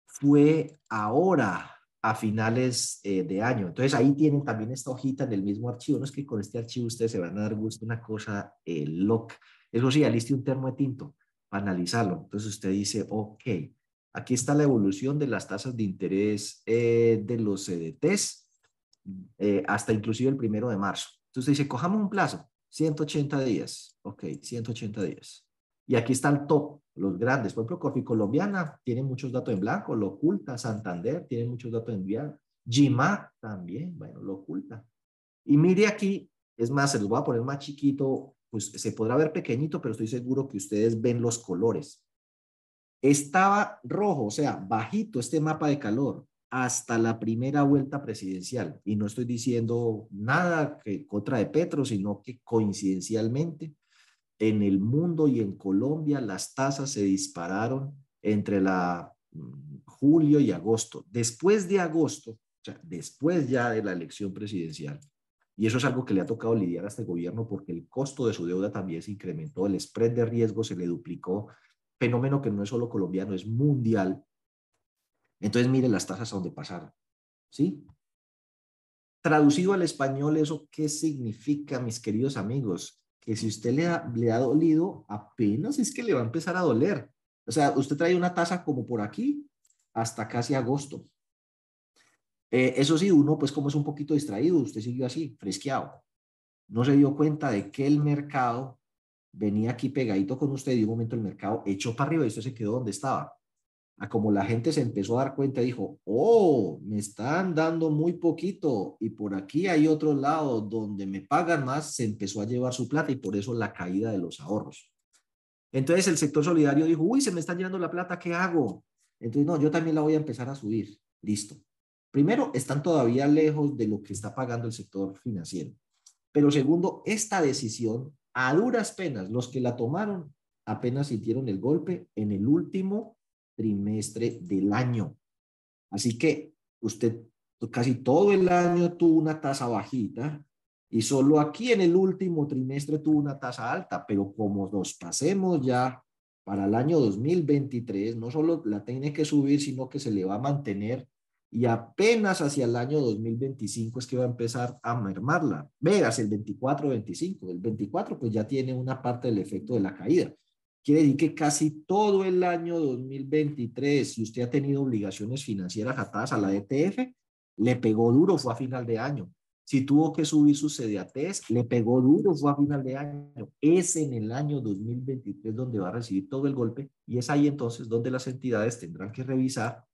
fue ahora, a finales eh, de año. Entonces ahí tienen también esta hojita en el mismo archivo. No es que con este archivo ustedes se van a dar gusto una cosa eh, loca. Eso sí, aliste un termo de tinto para analizarlo. Entonces usted dice, ok, aquí está la evolución de las tasas de interés eh, de los CDTs hasta inclusive el primero de marzo. Entonces dice, cojamos un plazo, 180 días. Ok, 180 días. Y aquí está el top, los grandes. Por ejemplo, Corfi Colombiana tiene muchos datos en blanco, lo oculta. Santander tiene muchos datos en blanco. Gima también, bueno, lo oculta. Y mire aquí, es más, se los voy a poner más chiquito, pues se podrá ver pequeñito, pero estoy seguro que ustedes ven los colores. Estaba rojo, o sea, bajito este mapa de calor hasta la primera vuelta presidencial. Y no estoy diciendo nada que contra de Petro, sino que coincidencialmente en el mundo y en Colombia las tasas se dispararon entre la mm, julio y agosto. Después de agosto, o sea, después ya de la elección presidencial, y eso es algo que le ha tocado lidiar a este gobierno porque el costo de su deuda también se incrementó, el spread de riesgo se le duplicó, fenómeno que no es solo colombiano, es mundial. Entonces, mire las tasas a donde pasaron, ¿sí? Traducido al español, ¿eso qué significa, mis queridos amigos? Que si usted le ha, le ha dolido, apenas es que le va a empezar a doler. O sea, usted trae una tasa como por aquí hasta casi agosto. Eh, eso sí, uno pues como es un poquito distraído, usted siguió así, fresqueado. No se dio cuenta de que el mercado venía aquí pegadito con usted y de un momento el mercado echó para arriba y usted se quedó donde estaba a como la gente se empezó a dar cuenta, dijo, oh, me están dando muy poquito y por aquí hay otro lado donde me pagan más, se empezó a llevar su plata y por eso la caída de los ahorros. Entonces el sector solidario dijo, uy, se me están llevando la plata, ¿qué hago? Entonces, no, yo también la voy a empezar a subir. Listo. Primero, están todavía lejos de lo que está pagando el sector financiero. Pero segundo, esta decisión, a duras penas, los que la tomaron apenas sintieron el golpe en el último trimestre del año. Así que usted casi todo el año tuvo una tasa bajita y solo aquí en el último trimestre tuvo una tasa alta, pero como nos pasemos ya para el año 2023, no solo la tiene que subir, sino que se le va a mantener y apenas hacia el año 2025 es que va a empezar a mermarla. Veas el 24-25, el 24 pues ya tiene una parte del efecto de la caída. Quiere decir que casi todo el año 2023, si usted ha tenido obligaciones financieras atadas a la ETF, le pegó duro, fue a final de año. Si tuvo que subir sus CDATs, le pegó duro, fue a final de año. Es en el año 2023 donde va a recibir todo el golpe y es ahí entonces donde las entidades tendrán que revisar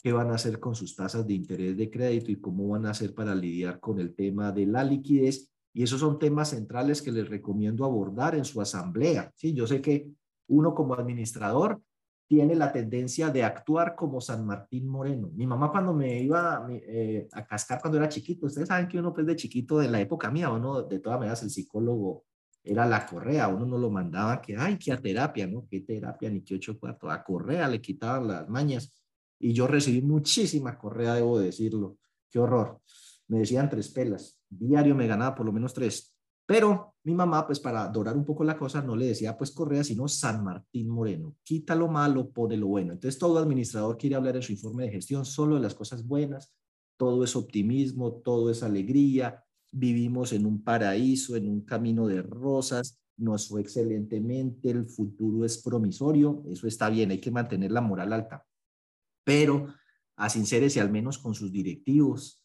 qué van a hacer con sus tasas de interés de crédito y cómo van a hacer para lidiar con el tema de la liquidez y esos son temas centrales que les recomiendo abordar en su asamblea. Sí, yo sé que uno como administrador tiene la tendencia de actuar como San Martín Moreno. Mi mamá cuando me iba eh, a cascar cuando era chiquito, ustedes saben que uno pues de chiquito, de la época mía, uno de todas maneras el psicólogo era la correa, uno no lo mandaba que, ay, que a terapia, ¿no? ¿Qué terapia? Ni que ocho cuartos. A correa le quitaban las mañas. Y yo recibí muchísima correa, debo decirlo. Qué horror. Me decían tres pelas. Diario me ganaba por lo menos tres. Pero mi mamá, pues para dorar un poco la cosa, no le decía pues Correa, sino San Martín Moreno. Quita lo malo, pone lo bueno. Entonces todo administrador quiere hablar en su informe de gestión solo de las cosas buenas. Todo es optimismo, todo es alegría. Vivimos en un paraíso, en un camino de rosas. Nos fue excelentemente, el futuro es promisorio. Eso está bien, hay que mantener la moral alta. Pero a y al menos con sus directivos,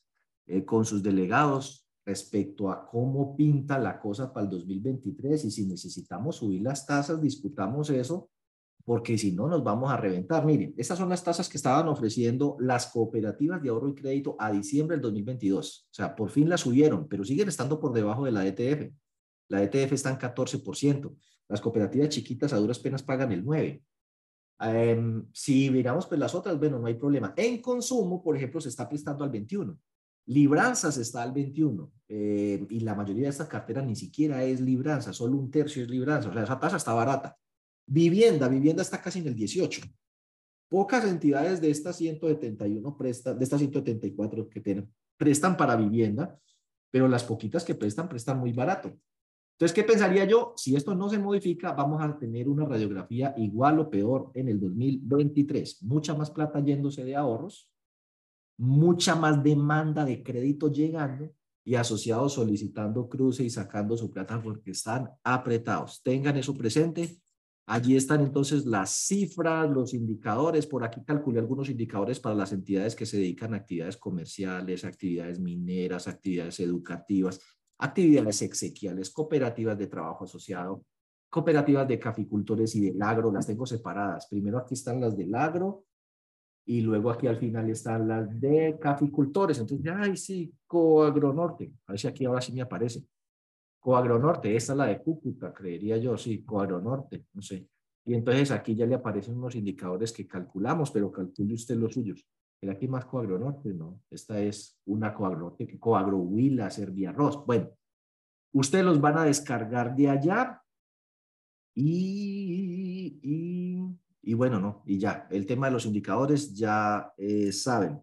eh, con sus delegados, respecto a cómo pinta la cosa para el 2023 y si necesitamos subir las tasas, discutamos eso, porque si no nos vamos a reventar. Miren, estas son las tasas que estaban ofreciendo las cooperativas de ahorro y crédito a diciembre del 2022. O sea, por fin las subieron, pero siguen estando por debajo de la ETF. La ETF está en 14%. Las cooperativas chiquitas a duras penas pagan el 9%. Em, si miramos pues las otras, bueno, no hay problema. En consumo, por ejemplo, se está prestando al 21. Libranzas está al 21 eh, y la mayoría de estas carteras ni siquiera es libranza, solo un tercio es libranza, o sea, esa tasa está barata. Vivienda, vivienda está casi en el 18. Pocas entidades de estas 171 prestan, de estas 174 que tienen, prestan para vivienda, pero las poquitas que prestan, prestan muy barato. Entonces, ¿qué pensaría yo? Si esto no se modifica, vamos a tener una radiografía igual o peor en el 2023. Mucha más plata yéndose de ahorros, mucha más demanda de crédito llegando y asociados solicitando cruce y sacando su plata porque están apretados. Tengan eso presente. Allí están entonces las cifras, los indicadores. Por aquí calculé algunos indicadores para las entidades que se dedican a actividades comerciales, actividades mineras, actividades educativas, actividades exequiales, cooperativas de trabajo asociado, cooperativas de caficultores y del agro. Las tengo separadas. Primero aquí están las del agro, y luego aquí al final están las de caficultores. Entonces, ay, sí, Coagronorte. A ver si aquí ahora sí me aparece. Coagronorte, esta es la de Cúcuta, creería yo, sí, Coagronorte, no sé. Y entonces aquí ya le aparecen unos indicadores que calculamos, pero calcule usted los suyos. ¿Era aquí más Coagronorte? No, esta es una Coagronorte, Coagrohuila, Arroz. Bueno, ustedes los van a descargar de allá y y bueno, no, y ya, el tema de los indicadores ya eh, saben.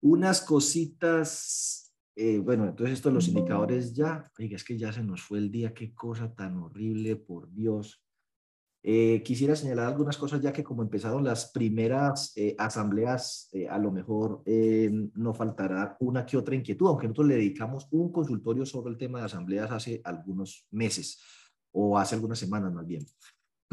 Unas cositas, eh, bueno, entonces esto de los indicadores ya, oiga, es que ya se nos fue el día, qué cosa tan horrible, por Dios. Eh, quisiera señalar algunas cosas ya que como empezaron las primeras asambleas, a lo mejor no faltará una que otra inquietud, aunque nosotros le dedicamos un consultorio sobre el tema de asambleas hace algunos meses o hace algunas semanas más bien.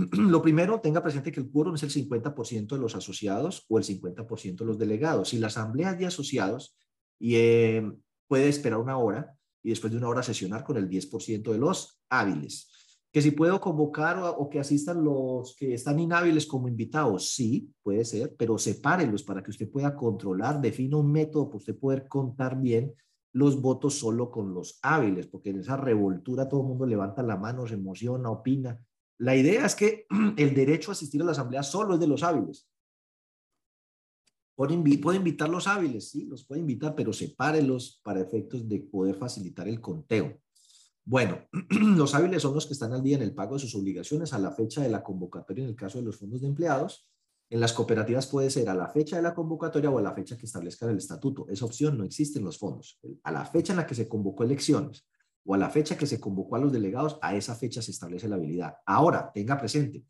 <clears throat> Lo primero, tenga presente que el quórum es el 50% de los asociados o el 50% de los delegados. Si la asamblea de asociados y, eh, puede esperar una hora y después de una hora sesionar con el 10% de los hábiles. Que si puedo convocar o, que asistan los que están inhábiles como invitados, sí, puede ser, pero sepárenlos para que usted pueda controlar, defina un método para usted poder contar bien los votos solo con los hábiles, porque en esa revoltura todo el mundo levanta la mano, se emociona, opina, la idea es que <clears throat> el derecho a asistir a la asamblea solo es de los hábiles. Puede, invitar los hábiles, sí, los puede invitar, pero sepárelos para efectos de poder facilitar el conteo. Bueno, <clears throat> los hábiles son los que están al día en el pago de sus obligaciones a la fecha de la convocatoria en el caso de los fondos de empleados. En las cooperativas puede ser a la fecha de la convocatoria o a la fecha que establezca el estatuto. Esa opción no existe en los fondos. A la fecha en la que se convocó elecciones o a la fecha que se convocó a los delegados, a esa fecha se establece la habilidad. Ahora, tenga presente,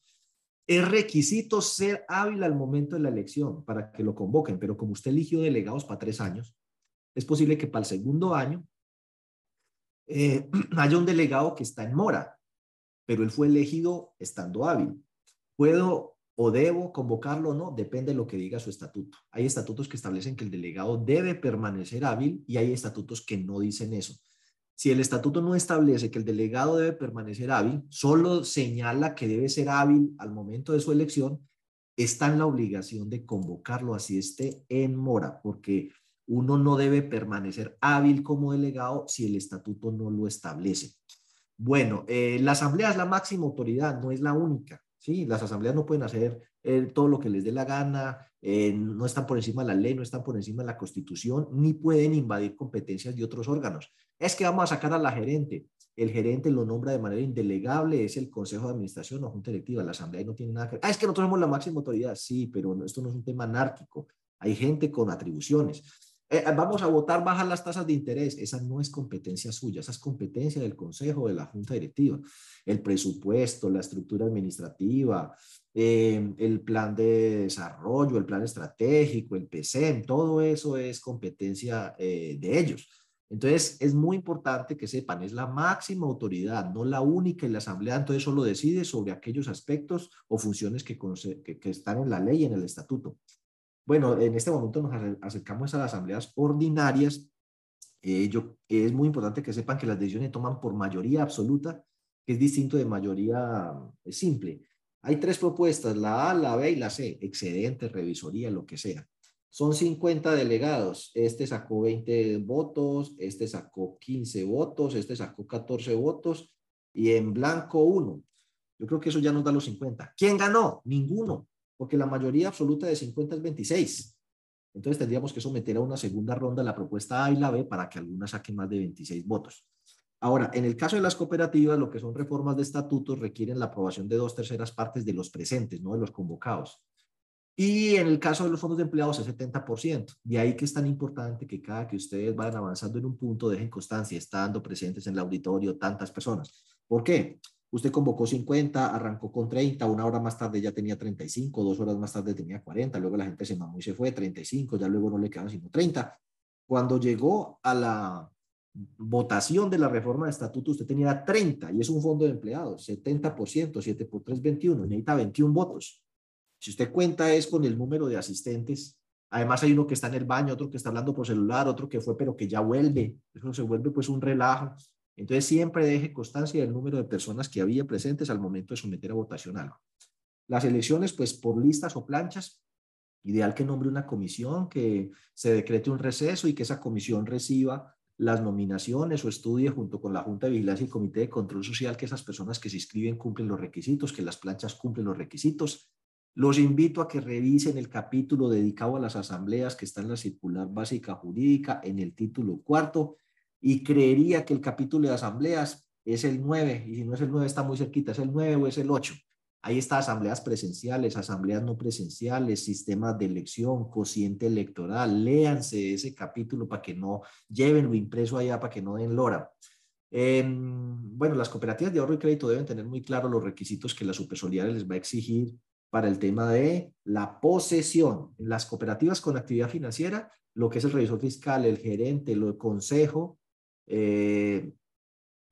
es requisito ser hábil al momento de la elección para que lo convoquen, pero como usted eligió delegados para tres años, es posible que para el segundo año eh, <clears throat> haya un delegado que está en mora, pero él fue elegido estando hábil. ¿Puedo o debo convocarlo o no? Depende de lo que diga su estatuto. Hay estatutos que establecen que el delegado debe permanecer hábil y hay estatutos que no dicen eso. Si el estatuto no establece que el delegado debe permanecer hábil, solo señala que debe ser hábil al momento de su elección, está en la obligación de convocarlo así esté en mora, porque uno no debe permanecer hábil como delegado si el estatuto no lo establece. Bueno, eh, la asamblea es la máxima autoridad, no es la única. ¿Sí? Las asambleas no pueden hacer eh, todo lo que les dé la gana, eh, no están por encima de la ley, no están por encima de la constitución, ni pueden invadir competencias de otros órganos. Es que vamos a sacar a la gerente. El gerente lo nombra de manera indelegable, es el consejo de administración o junta directiva. La asamblea no tiene nada que ver. Ah, es que nosotros somos la máxima autoridad. Sí, pero esto no es un tema anárquico. Hay gente con atribuciones. Eh, eh, vamos a votar, bajar las tasas de interés. Esa no es competencia suya, esa es competencia del consejo, de la junta directiva. El presupuesto, la estructura administrativa, eh, el plan de desarrollo, el plan estratégico, el PCM, todo eso es competencia de ellos. Entonces, es muy importante que sepan, es la máxima autoridad, no la única en la asamblea, entonces solo decide sobre aquellos aspectos o funciones que, que, que están en la ley y en el estatuto. Bueno, en este momento nos acercamos a las asambleas ordinarias. Eh, yo, es muy importante que sepan que las decisiones toman por mayoría absoluta, que es distinto de mayoría eh, simple. Hay tres propuestas, la A, la B y la C, excedente, revisoría, lo que sea. Son 50 delegados. Este sacó 20 votos, este sacó 15 votos, este sacó 14 votos y en blanco uno. Yo creo que eso ya nos da los 50. ¿Quién ganó? Ninguno porque la mayoría absoluta de 50 es 26. Entonces tendríamos que someter a una segunda ronda la propuesta A y la B para que alguna saque más de 26 votos. Ahora, en el caso de las cooperativas, lo que son reformas de estatutos requieren la aprobación de dos terceras partes de los presentes, no de los convocados. Y en el caso de los fondos de empleados es 70%. De ahí que es tan importante que cada que ustedes vayan avanzando en un punto dejen constancia, estando presentes en el auditorio tantas personas. ¿Por qué? Usted convocó 50, arrancó con 30, una hora más tarde ya tenía 35, dos horas más tarde tenía 40, luego la gente se mamó y se fue, 35, ya luego no le quedan sino 30. Cuando llegó a la votación de la reforma de estatuto, usted tenía 30 y es un fondo de empleados, 70%, 7 por 3, 21, necesita 21 votos. Si usted cuenta es con el número de asistentes, además hay uno que está en el baño, otro que está hablando por celular, otro que fue pero que ya vuelve, eso se vuelve pues un relajo. Entonces siempre deje constancia del número de personas que había presentes al momento de someter a votación algo. Las elecciones, pues por listas o planchas, ideal que nombre una comisión, que se decrete un receso y que esa comisión reciba las nominaciones o estudie junto con la Junta de Vigilancia y el Comité de Control Social que esas personas que se inscriben cumplen los requisitos, que las planchas cumplen los requisitos. Los invito a que revisen el capítulo dedicado a las asambleas que está en la circular básica jurídica en el título cuarto y creería que el capítulo de asambleas es el 9, y si no es el 9 está muy cerquita, es el 9 o es el 8. Ahí está asambleas presenciales, asambleas no presenciales, sistemas de elección, cociente electoral. Léanse ese capítulo para que no lleven lo impreso allá, para que no den lora. bueno, las cooperativas de ahorro y crédito deben tener muy claro los requisitos que la supersolidaria les va a exigir para el tema de la posesión. las cooperativas con actividad financiera, lo que es el revisor fiscal, el gerente, el consejo, eh,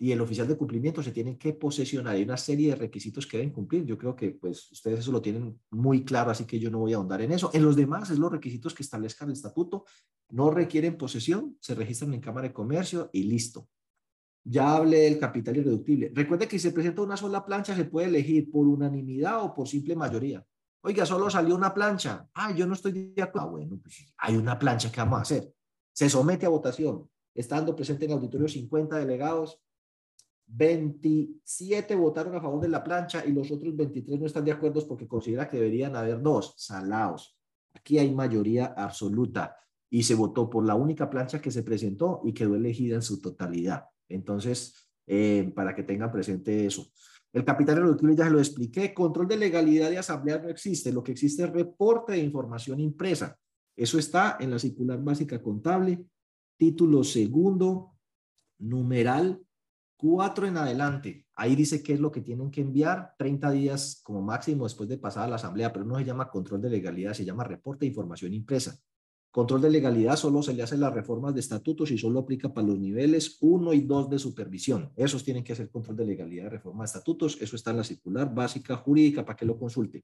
y el oficial de cumplimiento se tienen que posesionar. Hay una serie de requisitos que deben cumplir. Yo creo que pues ustedes eso lo tienen muy claro, así que yo no voy a ahondar en eso. En los demás es los requisitos que establezca el estatuto. No requieren posesión, se registran en Cámara de Comercio y listo. Ya hablé del capital irreductible. Recuerde que si se presenta una sola plancha, se puede elegir por unanimidad o por simple mayoría. Oiga, solo salió una plancha. Ah, yo no estoy de acuerdo. Ah, bueno, pues hay una plancha que vamos a hacer. Se somete a votación estando presente en el auditorio 50 delegados, 27 votaron a favor de la plancha y los otros 23 no están de acuerdo porque considera que deberían haber dos salados. Aquí hay mayoría absoluta y se votó por la única plancha que se presentó y quedó elegida en su totalidad. Entonces, eh, para que tengan presente eso. El capital irreductible ya se lo expliqué. Control de legalidad de asamblea no existe. Lo que existe es reporte de información impresa. Eso está en la circular básica contable título segundo, numeral 4 en adelante. Ahí dice qué es lo que tienen que enviar 30 días como máximo después de pasar a la asamblea, pero no se llama control de legalidad, se llama reporte de información impresa. Control de legalidad solo se le hace las reformas de estatutos y solo aplica para los niveles 1 y 2 de supervisión. Esos tienen que hacer control de legalidad de reforma de estatutos. Eso está en la circular básica jurídica para que lo consulte.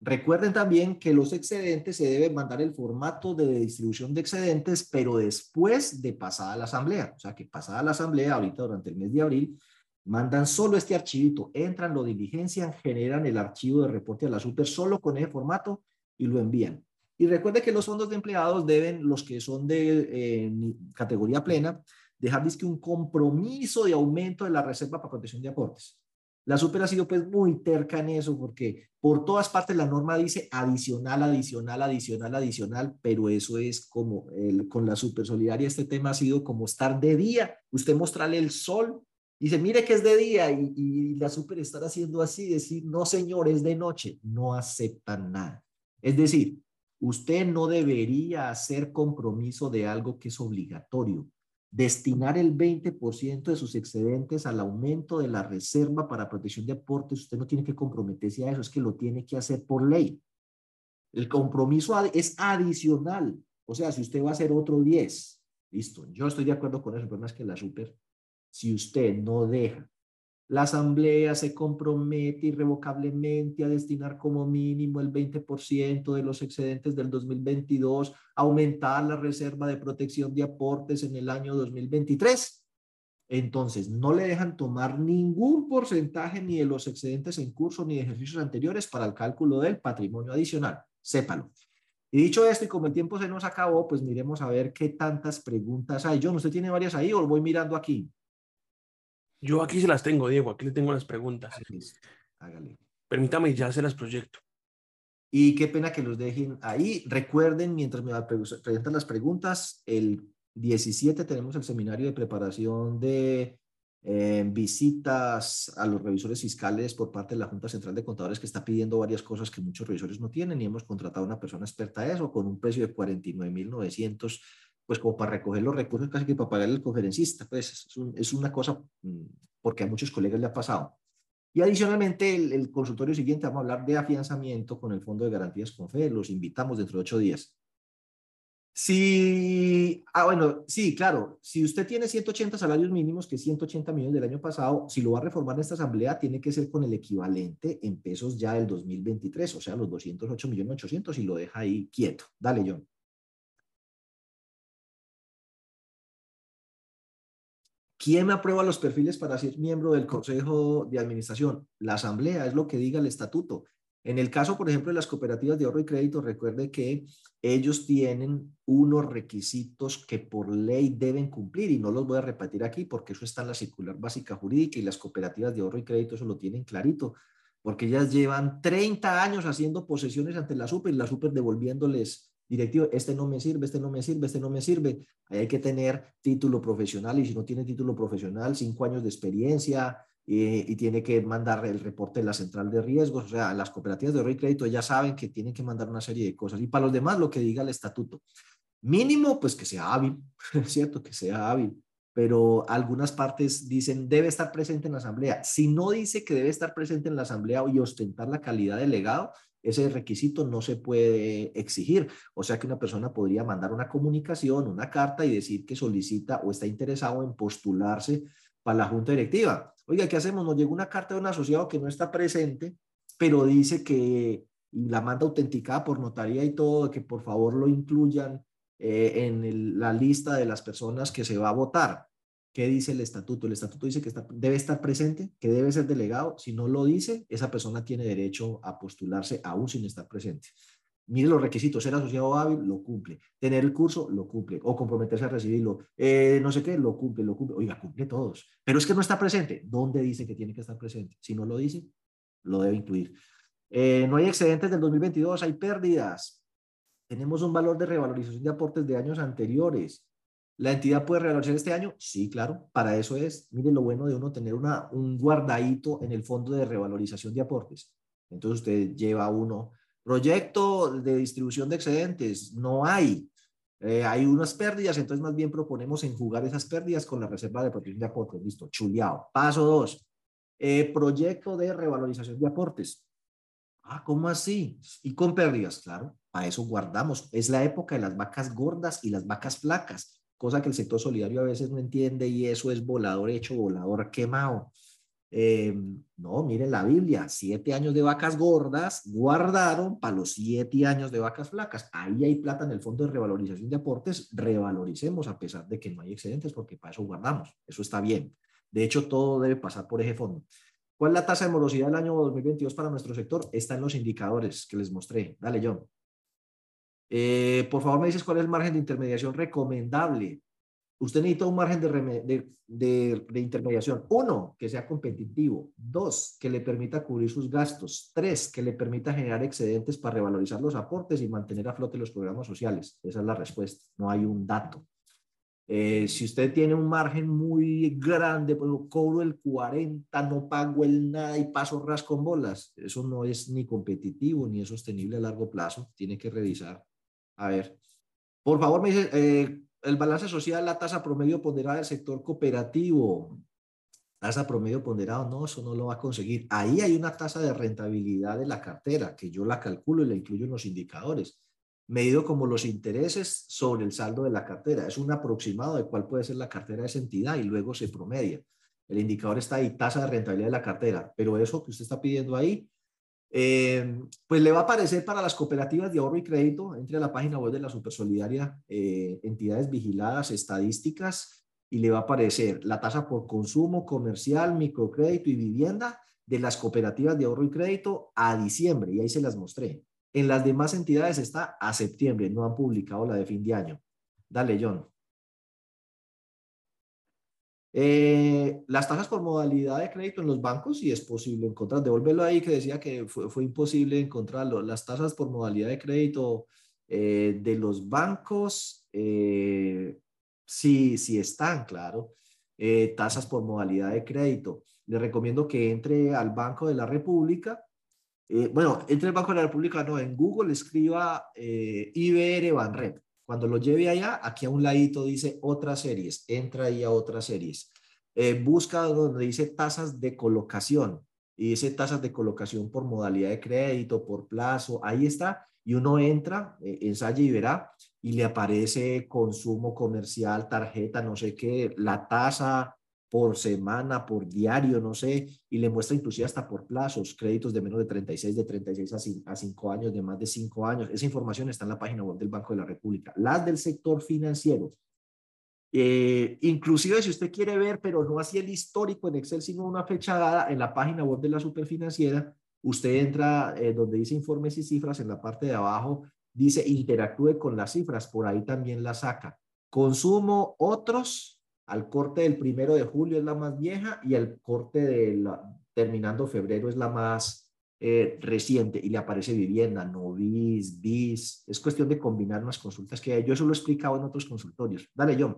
Recuerden también que los excedentes se deben mandar el formato de distribución de excedentes, pero después de pasada la asamblea. O sea, que pasada la asamblea, ahorita durante el mes de abril, mandan solo este archivito, entran, lo diligencian, generan el archivo de reporte a la super solo con ese formato y lo envían. Y recuerde que los fondos de empleados deben, los que son de eh, categoría plena, dejar que un compromiso de aumento de la reserva para protección de aportes. La super ha sido pues muy terca en eso porque por todas partes la norma dice adicional, adicional, adicional, adicional, pero eso es como con la super solidaria este tema ha sido como estar de día, usted mostrarle el sol, dice mire que es de día y, y la super estar haciendo así, decir no señor, es de noche, no aceptan nada. Es decir, usted no debería hacer compromiso de algo que es obligatorio destinar el 20% de sus excedentes al aumento de la reserva para protección de aportes, usted no tiene que comprometerse a eso, es que lo tiene que hacer por ley. El compromiso es adicional, o sea, si usted va a hacer otro 10, listo, yo estoy de acuerdo con eso, pero más que la super, si usted no deja la Asamblea se compromete irrevocablemente a destinar como mínimo el 20% de los excedentes del 2022, aumentar la reserva de protección de aportes en el año 2023. Entonces, no le dejan tomar ningún porcentaje ni de los excedentes en curso ni de ejercicios anteriores para el cálculo del patrimonio adicional. Sépalo. Y dicho esto, y como el tiempo se nos acabó, pues miremos a ver qué tantas preguntas hay. John, ¿usted tiene varias ahí o lo voy mirando aquí? Yo aquí se las tengo, Diego, aquí le tengo las preguntas. Hágale. Permítame, ya se las proyecto. Y qué pena que los dejen ahí. Recuerden, mientras me presentan las preguntas, el 17 tenemos el seminario de preparación de eh, visitas a los revisores fiscales por parte de la Junta Central de Contadores que está pidiendo varias cosas que muchos revisores no tienen y hemos contratado a una persona experta en eso con un precio de 49.900 pues como para recoger los recursos casi que para pagarle al conferencista, pues es, una cosa mm, porque a muchos colegas le ha pasado. Y adicionalmente, el, consultorio siguiente vamos a hablar de afianzamiento con el Fondo de Garantías Confe, los invitamos dentro de ocho días. Si, ah, bueno, sí, claro, si usted tiene 180 salarios mínimos, que es 180 millones del año pasado, si lo va a reformar en esta asamblea, tiene que ser con el equivalente en pesos ya del 2023, o sea, los 208 millones 800 y lo deja ahí quieto. Dale, John. ¿Quién aprueba los perfiles para ser miembro del Consejo de Administración? La Asamblea, es lo que diga el estatuto. En el caso, por ejemplo, de las cooperativas de ahorro y crédito, recuerde que ellos tienen unos requisitos que por ley deben cumplir y no los voy a repetir aquí porque eso está en la circular básica jurídica y las cooperativas de ahorro y crédito eso lo tienen clarito, porque ellas llevan 30 años haciendo posesiones ante la super y la super devolviéndoles directivo, este no me sirve, este no me sirve, este no me sirve. Ahí hay que tener título profesional y si no tiene título profesional, cinco años de experiencia eh, y tiene que mandar el reporte de la central de riesgos. O sea, las cooperativas de ahorro y crédito ya saben que tienen que mandar una serie de cosas. Y para los demás, lo que diga el estatuto. Mínimo, pues que sea hábil, <laughs> ¿cierto? Que sea hábil. Pero algunas partes dicen debe estar presente en la asamblea. Si no dice que debe estar presente en la asamblea y ostentar la calidad de legado, ese requisito no se puede exigir. O sea que una persona podría mandar una comunicación, una carta y decir que solicita o está interesado en postularse para la junta directiva. Oiga, ¿qué hacemos? Nos llegó una carta de un asociado que no está presente, pero dice que la manda autenticada por notaría y todo, que por favor lo incluyan eh, en la lista de las personas que se va a votar. ¿Qué dice el estatuto? El estatuto dice que debe estar presente, que debe ser delegado. Si no lo dice, esa persona tiene derecho a postularse aún sin estar presente. Mire los requisitos, ser asociado hábil, lo cumple. Tener el curso, lo cumple. O comprometerse a recibirlo. Eh, no sé qué, lo cumple, lo cumple. Oiga, cumple todos. Pero es que no está presente. ¿Dónde dice que tiene que estar presente? Si no lo dice, lo debe incluir. Eh, no hay excedentes del 2022, hay pérdidas. Tenemos un valor de revalorización de aportes de años anteriores. ¿La entidad puede revalorizar este año? Sí, claro, para eso es. Mire lo bueno de uno tener una, un guardadito en el fondo de revalorización de aportes. Entonces usted lleva uno, proyecto de distribución de excedentes, no hay. Eh, hay unas pérdidas, entonces más bien proponemos enjugar esas pérdidas con la reserva de protección de aportes. Listo, chuleado. Paso dos, eh, proyecto de revalorización de aportes. Ah, ¿cómo así? Y con pérdidas, claro, para eso guardamos. Es la época de las vacas gordas y las vacas flacas cosa que el sector solidario a veces no entiende y eso es volador hecho, volador quemado. Eh, no, miren la Biblia, siete años de vacas gordas guardaron para los siete años de vacas flacas. Ahí hay plata en el fondo de revalorización de aportes, revaloricemos a pesar de que no hay excedentes porque para eso guardamos, eso está bien. De hecho, todo debe pasar por ese fondo. ¿Cuál es la tasa de morosidad del año 2022 para nuestro sector? Está en los indicadores que les mostré. Dale, John. Eh, por favor, me dices cuál es el margen de intermediación recomendable. Usted necesita un margen de, intermediación. Uno, que sea competitivo. Dos, que le permita cubrir sus gastos. Tres, que le permita generar excedentes para revalorizar los aportes y mantener a flote los programas sociales. Esa es la respuesta. No hay un dato. Eh, si usted tiene un margen muy grande, pues cobro el 40, no pago el nada y paso ras con bolas. Eso no es ni competitivo ni es sostenible a largo plazo. Tiene que revisar. A ver, por favor, me dice, eh, el balance social, la tasa promedio ponderada del sector cooperativo. Tasa promedio ponderado, no, eso no lo va a conseguir. Ahí hay una tasa de rentabilidad de la cartera, que yo la calculo y la incluyo en los indicadores, medido como los intereses sobre el saldo de la cartera. Es un aproximado de cuál puede ser la cartera de esa entidad y luego se promedia. El indicador está ahí, tasa de rentabilidad de la cartera, pero eso que usted está pidiendo ahí eh, pues le va a aparecer para las cooperativas de ahorro y crédito, entre a la página web de la Supersolidaria, eh, entidades vigiladas, estadísticas, y le va a aparecer la tasa por consumo comercial, microcrédito y vivienda de las cooperativas de ahorro y crédito a diciembre, y ahí se las mostré. En las demás entidades está a septiembre, no han publicado la de fin de año. Dale, John. Eh, las tasas por modalidad de crédito en los bancos, sí es posible encontrar. Devuélvelo ahí que decía que fue, imposible encontrarlo. Las tasas por modalidad de crédito eh, de los bancos, eh, sí, sí están, claro. tasas por modalidad de crédito. Le recomiendo que entre al Banco de la República. bueno, entre el Banco de la República, no, en Google escriba IBR Banrep cuando lo lleve allá, aquí a un ladito dice otras series, entra ahí a otras series. Eh, busca donde dice tasas de colocación y dice tasas de colocación por modalidad de crédito, por plazo, ahí está. Y uno entra, eh, ensaya y verá, y le aparece consumo comercial, tarjeta, no sé qué, la tasa, por semana, por diario, no sé, y le muestra inclusive hasta por plazos, créditos de menos de 36, de 36 a 5 años, de más de 5 años. Esa información está en la página web del Banco de la República. Las del sector financiero. Eh, inclusive si usted quiere ver, pero no así el histórico en Excel, sino una fecha dada en la página web de la superfinanciera, usted entra eh, donde dice informes y cifras, en la parte de abajo dice interactúe con las cifras, por ahí también la saca. Consumo, otros, al corte del primero de julio es la más vieja y el corte de la, terminando febrero es la más eh, reciente y le aparece vivienda, no bis, bis. Es cuestión de combinar unas consultas que yo eso lo he explicado en otros consultorios. Dale, John.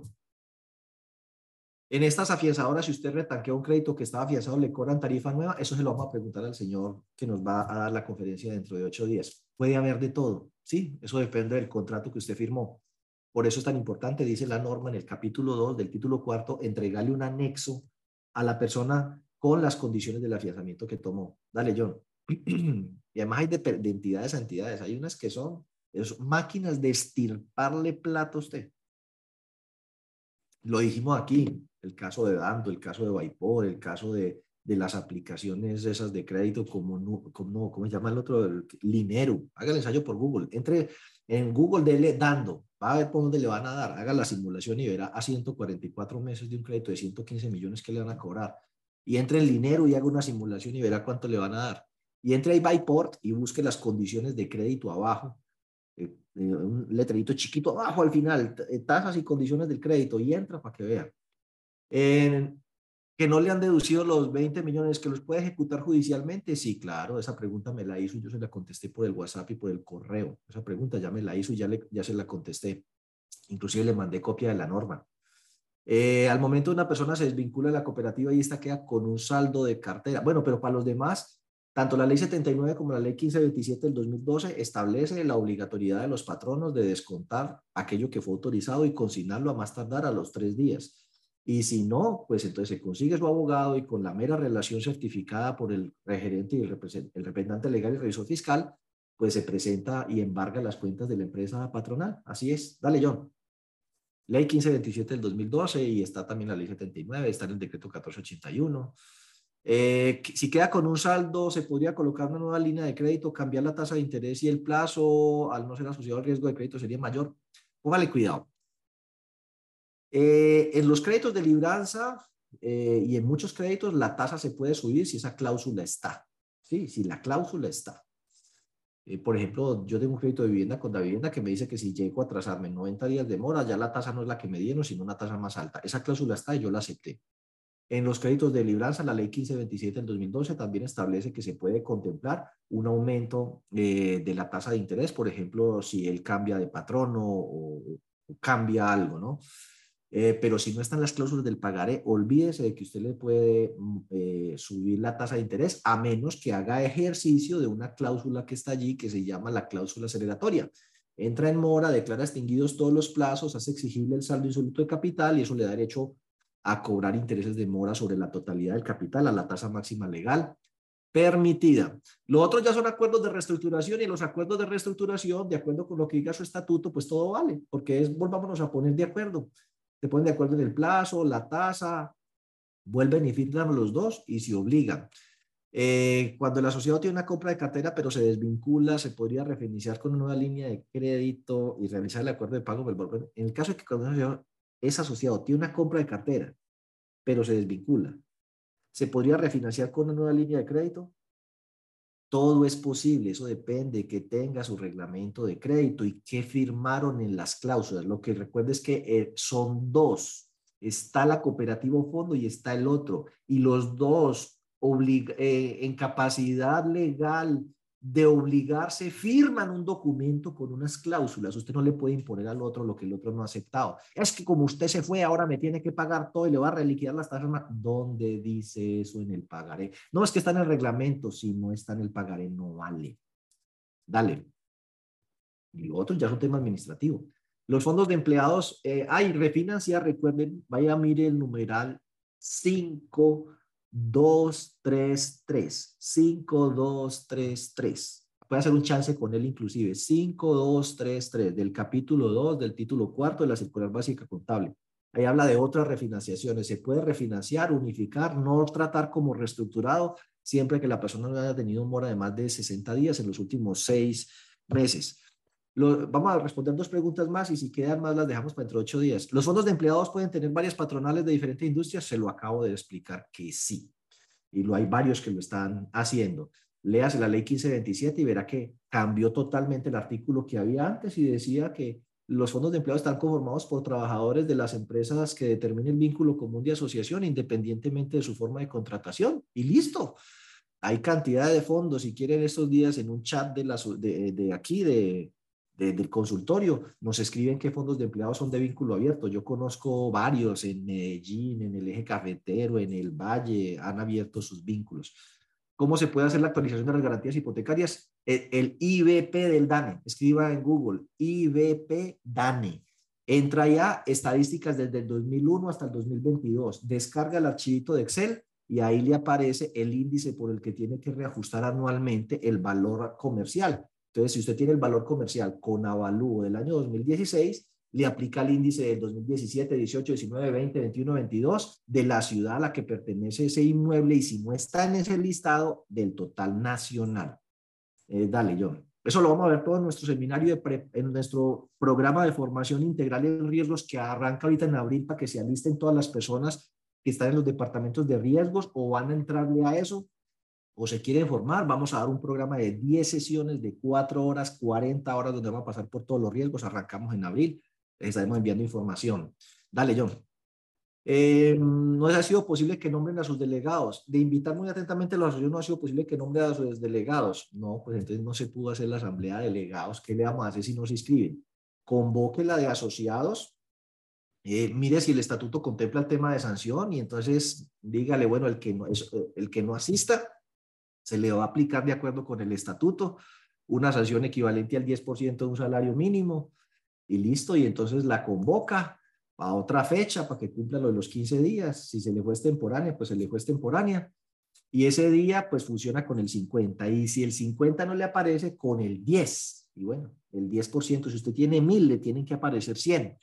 En estas afianzadoras, si usted retanquea un crédito que estaba afianzado, le cobran tarifa nueva. Eso se lo vamos a preguntar al señor que nos va a dar la conferencia dentro de ocho días. Puede haber de todo. Sí, eso depende del contrato que usted firmó. Por eso es tan importante, dice la norma en el capítulo 2 del título cuarto, entregarle un anexo a la persona con las condiciones del afianzamiento que tomó. Dale, John. <clears throat> y además hay de, entidades a entidades. Hay unas que son máquinas de estirparle plata a usted. Lo dijimos aquí, el caso de Dando, el caso de Vaipor, el caso de, de las aplicaciones esas de crédito como, como ¿cómo se llama el otro? El Linero. Haga el ensayo por Google. Entre en Google, dele Dando, va a ver por dónde le van a dar, haga la simulación y verá a 144 meses de un crédito de 115 millones que le van a cobrar. Y entre el dinero y haga una simulación y verá cuánto le van a dar. Y entre ahí Byport y busque las condiciones de crédito abajo, eh, un letrerito chiquito abajo al final, eh, tasas y condiciones del crédito y entra para que vea. En, que no le han deducido los 20 millones, que los puede ejecutar judicialmente. Sí, claro, esa pregunta me la hizo y yo se la contesté por el WhatsApp y por el correo. Esa pregunta ya me la hizo y ya, le, ya se la contesté. Inclusive le mandé copia de la norma. Eh, al momento una persona se desvincula de la cooperativa y esta queda con un saldo de cartera. Bueno, pero para los demás, tanto la ley 79 como la ley 1527 del 2012 establece la obligatoriedad de los patronos de descontar aquello que fue autorizado y consignarlo a más tardar a los tres días. Y si no, pues entonces se consigue su abogado y con la mera relación certificada por el regerente y el, representante legal y revisor fiscal, pues se presenta y embarga las cuentas de la empresa patronal. Así es. Dale, John. Ley 1527 del 2012 y está también la ley 79, está en el decreto 1481. Eh, si queda con un saldo, se podría colocar una nueva línea de crédito, cambiar la tasa de interés y el plazo, al no ser asociado al riesgo de crédito, sería mayor. Póngale cuidado. Eh, en los créditos de libranza eh, y en muchos créditos la tasa se puede subir si esa cláusula está. Sí, si la cláusula está. Eh, por ejemplo, yo tengo un crédito de vivienda con la vivienda que me dice que si llego a atrasarme 90 días de mora, ya la tasa no es la que me dieron, sino una tasa más alta. Esa cláusula está y yo la acepté. En los créditos de libranza, la ley 1527 del 2012 también establece que se puede contemplar un aumento eh, de la tasa de interés, por ejemplo, si él cambia de patrono o, cambia algo, ¿no? Eh, pero si no están las cláusulas del pagaré, olvídese de que usted le puede mm, eh, subir la tasa de interés a menos que haga ejercicio de una cláusula que está allí que se llama la cláusula aceleratoria. Entra en mora, declara extinguidos todos los plazos, hace exigible el saldo insoluto de capital y eso le da derecho a cobrar intereses de mora sobre la totalidad del capital a la tasa máxima legal permitida. Lo otro ya son acuerdos de reestructuración y los acuerdos de reestructuración, de acuerdo con lo que diga su estatuto, pues todo vale, porque es, volvámonos a poner de acuerdo. Se ponen de acuerdo en el plazo, la tasa, vuelven y firman los dos y se obligan. Eh, cuando el asociado tiene una compra de cartera, pero se desvincula, se podría refinanciar con una nueva línea de crédito y realizar el acuerdo de pago. En el caso de que cuando es asociado, tiene una compra de cartera, pero se desvincula. ¿Se podría refinanciar con una nueva línea de crédito? Todo es posible, eso depende que tenga su reglamento de crédito y que firmaron en las cláusulas. Lo que recuerda es que eh, son dos. Está la cooperativa fondo y está el otro. Y los dos eh, en capacidad legal de obligarse, firman un documento con unas cláusulas. Usted no le puede imponer al otro lo que el otro no ha aceptado. Es que como usted se fue, ahora me tiene que pagar todo y le va a reliquidar las tasas. ¿Dónde dice eso en el pagaré? No es que está en el reglamento. Si no está en el pagaré, no vale. Dale. Y lo otro ya es un tema administrativo. Los fondos de empleados, eh, hay refinanciar, recuerden, vaya mire el numeral 5 2, 3, 3. 5, 2, 3, 3. Puede hacer un chance con él inclusive. 5, 2, 3, 3 del capítulo 2 del título cuarto de la circular básica contable. Ahí habla de otras refinanciaciones. Se puede refinanciar, unificar, no tratar como reestructurado siempre que la persona no haya tenido un mora de más de 60 días en los últimos seis meses vamos a responder dos preguntas más y si quedan más las dejamos para dentro de ocho días. ¿Los fondos de empleados pueden tener varias patronales de diferentes industrias? Se lo acabo de explicar que sí. Y lo hay varios que lo están haciendo. Léase la ley 1527 y verá que cambió totalmente el artículo que había antes y decía que los fondos de empleados están conformados por trabajadores de las empresas que determinen el vínculo común de asociación independientemente de su forma de contratación. Y listo. Hay cantidad de fondos, si quieren estos días en un chat de aquí, de, del consultorio, nos escriben qué fondos de empleados son de vínculo abierto. Yo conozco varios en Medellín, en el eje cafetero, en el Valle, han abierto sus vínculos. ¿Cómo se puede hacer la actualización de las garantías hipotecarias? El, el IBP del DANE, escriba en Google, IBP DANE. Entra ya estadísticas desde el 2001 hasta el 2022. Descarga el archivito de Excel y ahí le aparece el índice por el que tiene que reajustar anualmente el valor comercial. Entonces, si usted tiene el valor comercial con avalúo del año 2016, le aplica el índice del 2017, 18, 19, 20, 21, 22 de la ciudad a la que pertenece ese inmueble y si no está en ese listado, del total nacional. Eh, dale, John. Eso lo vamos a ver todo en nuestro seminario, de en nuestro programa de formación integral en riesgos que arranca ahorita en abril para que se alisten todas las personas que están en los departamentos de riesgos o van a entrarle a eso o se quiere formar, vamos a dar un programa de 10 sesiones de 4 horas, 40 horas, donde vamos a pasar por todos los riesgos. Arrancamos en abril, les estaremos enviando información. Dale, John. Eh, no ha sido posible que nombren a sus delegados. De invitar muy atentamente a los asociados, no ha sido posible que nombren a sus delegados. No, pues entonces no se pudo hacer la asamblea de delegados. ¿Qué le vamos a hacer si no se inscriben? Convoque la de asociados. Eh, mire si el estatuto contempla el tema de sanción y entonces dígale, bueno, el que no, es, el que no asista, se le va a aplicar de acuerdo con el estatuto una sanción equivalente al 10% de un salario mínimo y listo, y entonces la convoca a otra fecha para que cumpla lo de los 15 días. Si se le fue extemporánea, pues se le fue extemporánea. Y ese día, pues funciona con el 50. Y si el 50 no le aparece, con el 10. Y bueno, el 10%, si usted tiene 1000, le tienen que aparecer 100.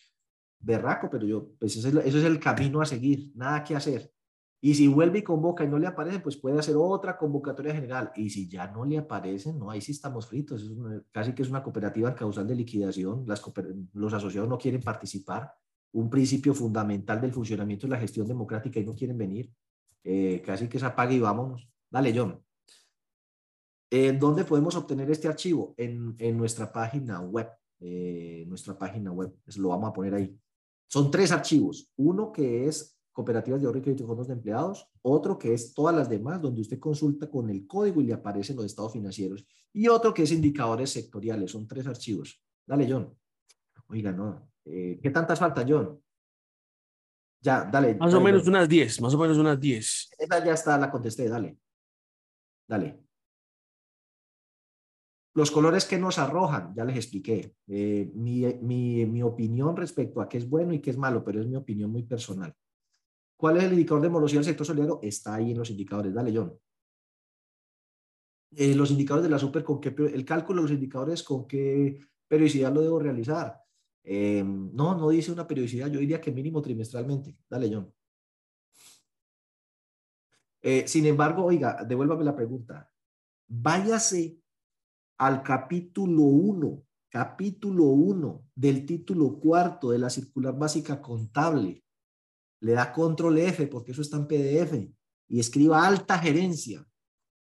Berraco, pero yo, pues ese es, es el camino a seguir, nada que hacer. Y si vuelve y convoca y no le aparece, pues puede hacer otra convocatoria general. Y si ya no le aparecen, no, ahí sí estamos fritos. Es casi que es una cooperativa causal de liquidación. Los asociados no quieren participar. Un principio fundamental del funcionamiento de la gestión democrática y no quieren venir. Eh, casi que se apague y vámonos. Dale, John. ¿En dónde podemos obtener este archivo? En, en nuestra página web. Eh, nuestra página web. Eso lo vamos a poner ahí. Son tres archivos. Uno que es cooperativas de ahorro y crédito y fondos de empleados. Otro que es todas las demás, donde usted consulta con el código y le aparecen los estados financieros. Y otro que es indicadores sectoriales. Son tres archivos. Dale, John. Oiga, no. Eh, ¿Qué tantas faltan, John? Ya, dale. Más o menos unas 10, más o menos unas 10. Esta ya está, la contesté, dale. Dale. Los colores que nos arrojan, ya les expliqué. Eh, mi, mi, mi, opinión respecto a qué es bueno y qué es malo, pero es mi opinión muy personal. ¿Cuál es el indicador de morosidad del sector solidario? Está ahí en los indicadores. Dale, John. Eh, los indicadores de la super, ¿con qué, el cálculo de los indicadores, ¿con qué periodicidad lo debo realizar? Eh, no, no dice una periodicidad, yo diría que mínimo trimestralmente. Dale, John. sin embargo, oiga, devuélvame la pregunta. Váyase al capítulo 1, capítulo 1 del título cuarto de la circular básica contable. Le da control F porque eso está en PDF y escriba alta gerencia.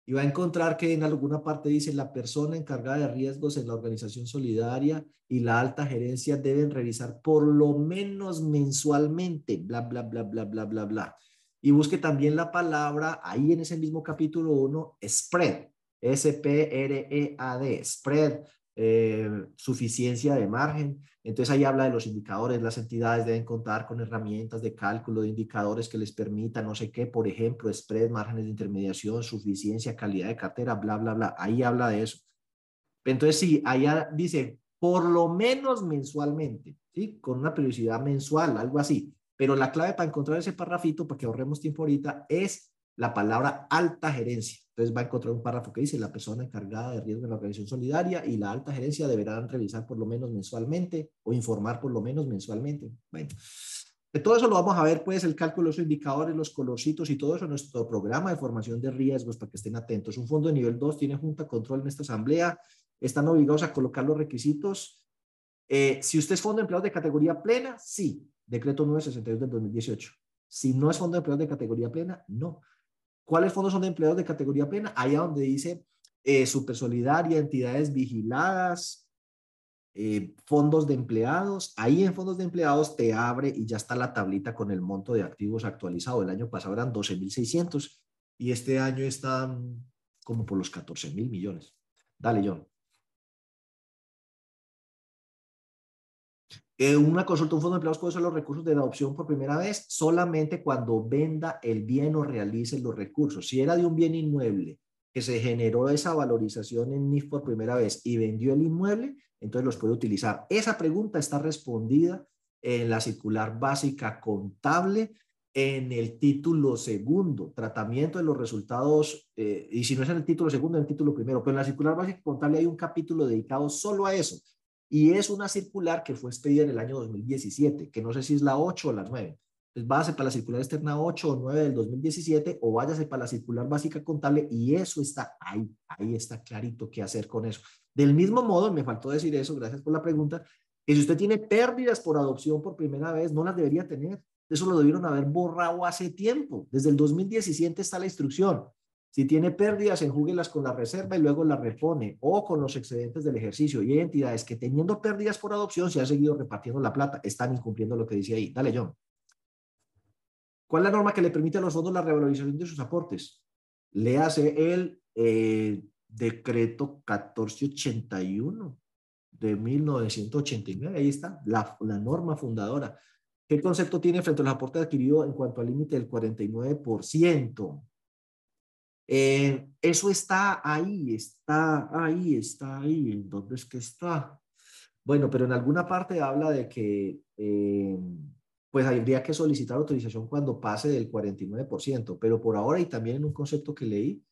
Y va a encontrar que en alguna parte dice la persona encargada de riesgos en la organización solidaria y la alta gerencia deben revisar por lo menos mensualmente, bla, bla, bla, bla, bla, bla, bla. Y busque también la palabra ahí en ese mismo capítulo 1, spread. S-P-R-E-A-D, spread, eh, suficiencia de margen. Entonces ahí habla de los indicadores, las entidades deben contar con herramientas de cálculo de indicadores que les permitan, no sé qué, por ejemplo, spread, márgenes de intermediación, suficiencia, calidad de cartera, bla, bla, bla. Ahí habla de eso. Entonces sí, allá dice, por lo menos mensualmente, ¿sí? Con una periodicidad mensual, algo así. Pero la clave para encontrar ese parrafito, para que ahorremos tiempo ahorita, es la palabra alta gerencia. Entonces va a encontrar un párrafo que dice la persona encargada de riesgo en la organización solidaria y la alta gerencia deberán revisar por lo menos mensualmente o informar por lo menos mensualmente. Bueno, de todo eso lo vamos a ver, pues, el cálculo de los indicadores, los colorcitos y todo eso en nuestro programa de formación de riesgos para que estén atentos. Un fondo de nivel 2 tiene junta control en esta asamblea, están obligados a colocar los requisitos. Eh, si usted es fondo de empleados de categoría plena, sí, decreto 962 del 2018. Si no es fondo de empleados de categoría plena, no. ¿Cuáles fondos son de empleados de categoría plena? Allá donde dice eh, super solidaria, entidades vigiladas, eh, fondos de empleados. Ahí en fondos de empleados te abre y ya está la tablita con el monto de activos actualizado. El año pasado eran 12.600 y este año están como por los 14 mil millones. Dale, John. Una consulta, un fondo de empleados puede usar los recursos de adopción por primera vez solamente cuando venda el bien o realice los recursos. Si era de un bien inmueble que se generó esa valorización en NIF por primera vez y vendió el inmueble, entonces los puede utilizar. Esa pregunta está respondida en la circular básica contable en el título segundo, tratamiento de los resultados, eh, y si no es en el título segundo, en el título primero, pero en la circular básica contable hay un capítulo dedicado solo a eso, y es una circular que fue expedida en el año 2017, que no sé si es la 8 o la 9. Entonces, váyase para la circular externa 8 o 9 del 2017 o váyase para la circular básica contable y eso está ahí, ahí está clarito qué hacer con eso. Del mismo modo, me faltó decir eso, gracias por la pregunta, que si usted tiene pérdidas por adopción por primera vez, no las debería tener. Eso lo debieron haber borrado hace tiempo. Desde el 2017 está la instrucción. Si tiene pérdidas, enjúguelas con la reserva y luego la repone o con los excedentes del ejercicio. Y hay entidades que teniendo pérdidas por adopción se han seguido repartiendo la plata. Están incumpliendo lo que dice ahí. Dale, John. ¿Cuál es la norma que le permite a los fondos la revalorización de sus aportes? Le hace el eh, decreto 1481 de 1989. Ahí está, la, la norma fundadora. ¿Qué concepto tiene frente a los aportes adquiridos en cuanto al límite del 49%? Eh, eso está ahí, está ahí, está ahí. ¿En dónde es que está? Bueno, pero en alguna parte habla de que eh, pues habría que solicitar autorización cuando pase del 49%, pero por ahora y también en un concepto que leí,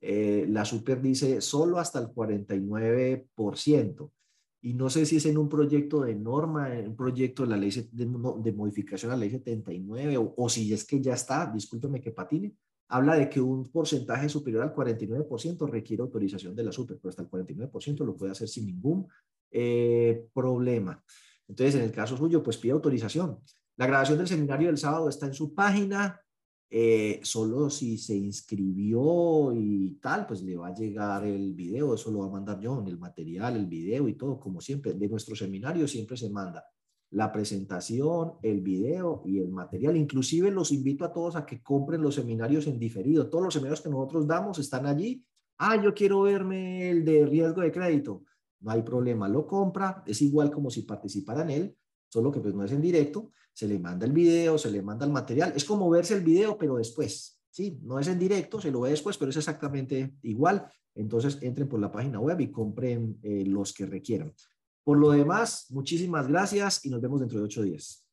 eh, la super dice solo hasta el 49%. Y no sé si es en un proyecto de norma, en un proyecto de la ley de, de modificación a la ley 79 o, o si es que ya está, discúlpeme que patine, habla de que un porcentaje superior al 49% requiere autorización de la SUPER, pero hasta el 49% lo puede hacer sin ningún eh, problema. Entonces, en el caso suyo, pues pide autorización. La grabación del seminario del sábado está en su página. Eh, solo si se inscribió y tal, pues le va a llegar el video, eso lo va a mandar yo, el material, el video y todo, como siempre, de nuestro seminario siempre se manda la presentación, el video y el material. Inclusive los invito a todos a que compren los seminarios en diferido. Todos los seminarios que nosotros damos están allí. Ah, yo quiero verme el de riesgo de crédito. No hay problema, lo compra. Es igual como si participara en él, solo que pues no es en directo se le manda el video, se le manda el material. Es como verse el video, pero después. Sí, no es en directo, se lo ve después, pero es exactamente igual. Entonces entren por la página web y compren eh, los que requieran. Por lo demás, muchísimas gracias y nos vemos dentro de ocho días.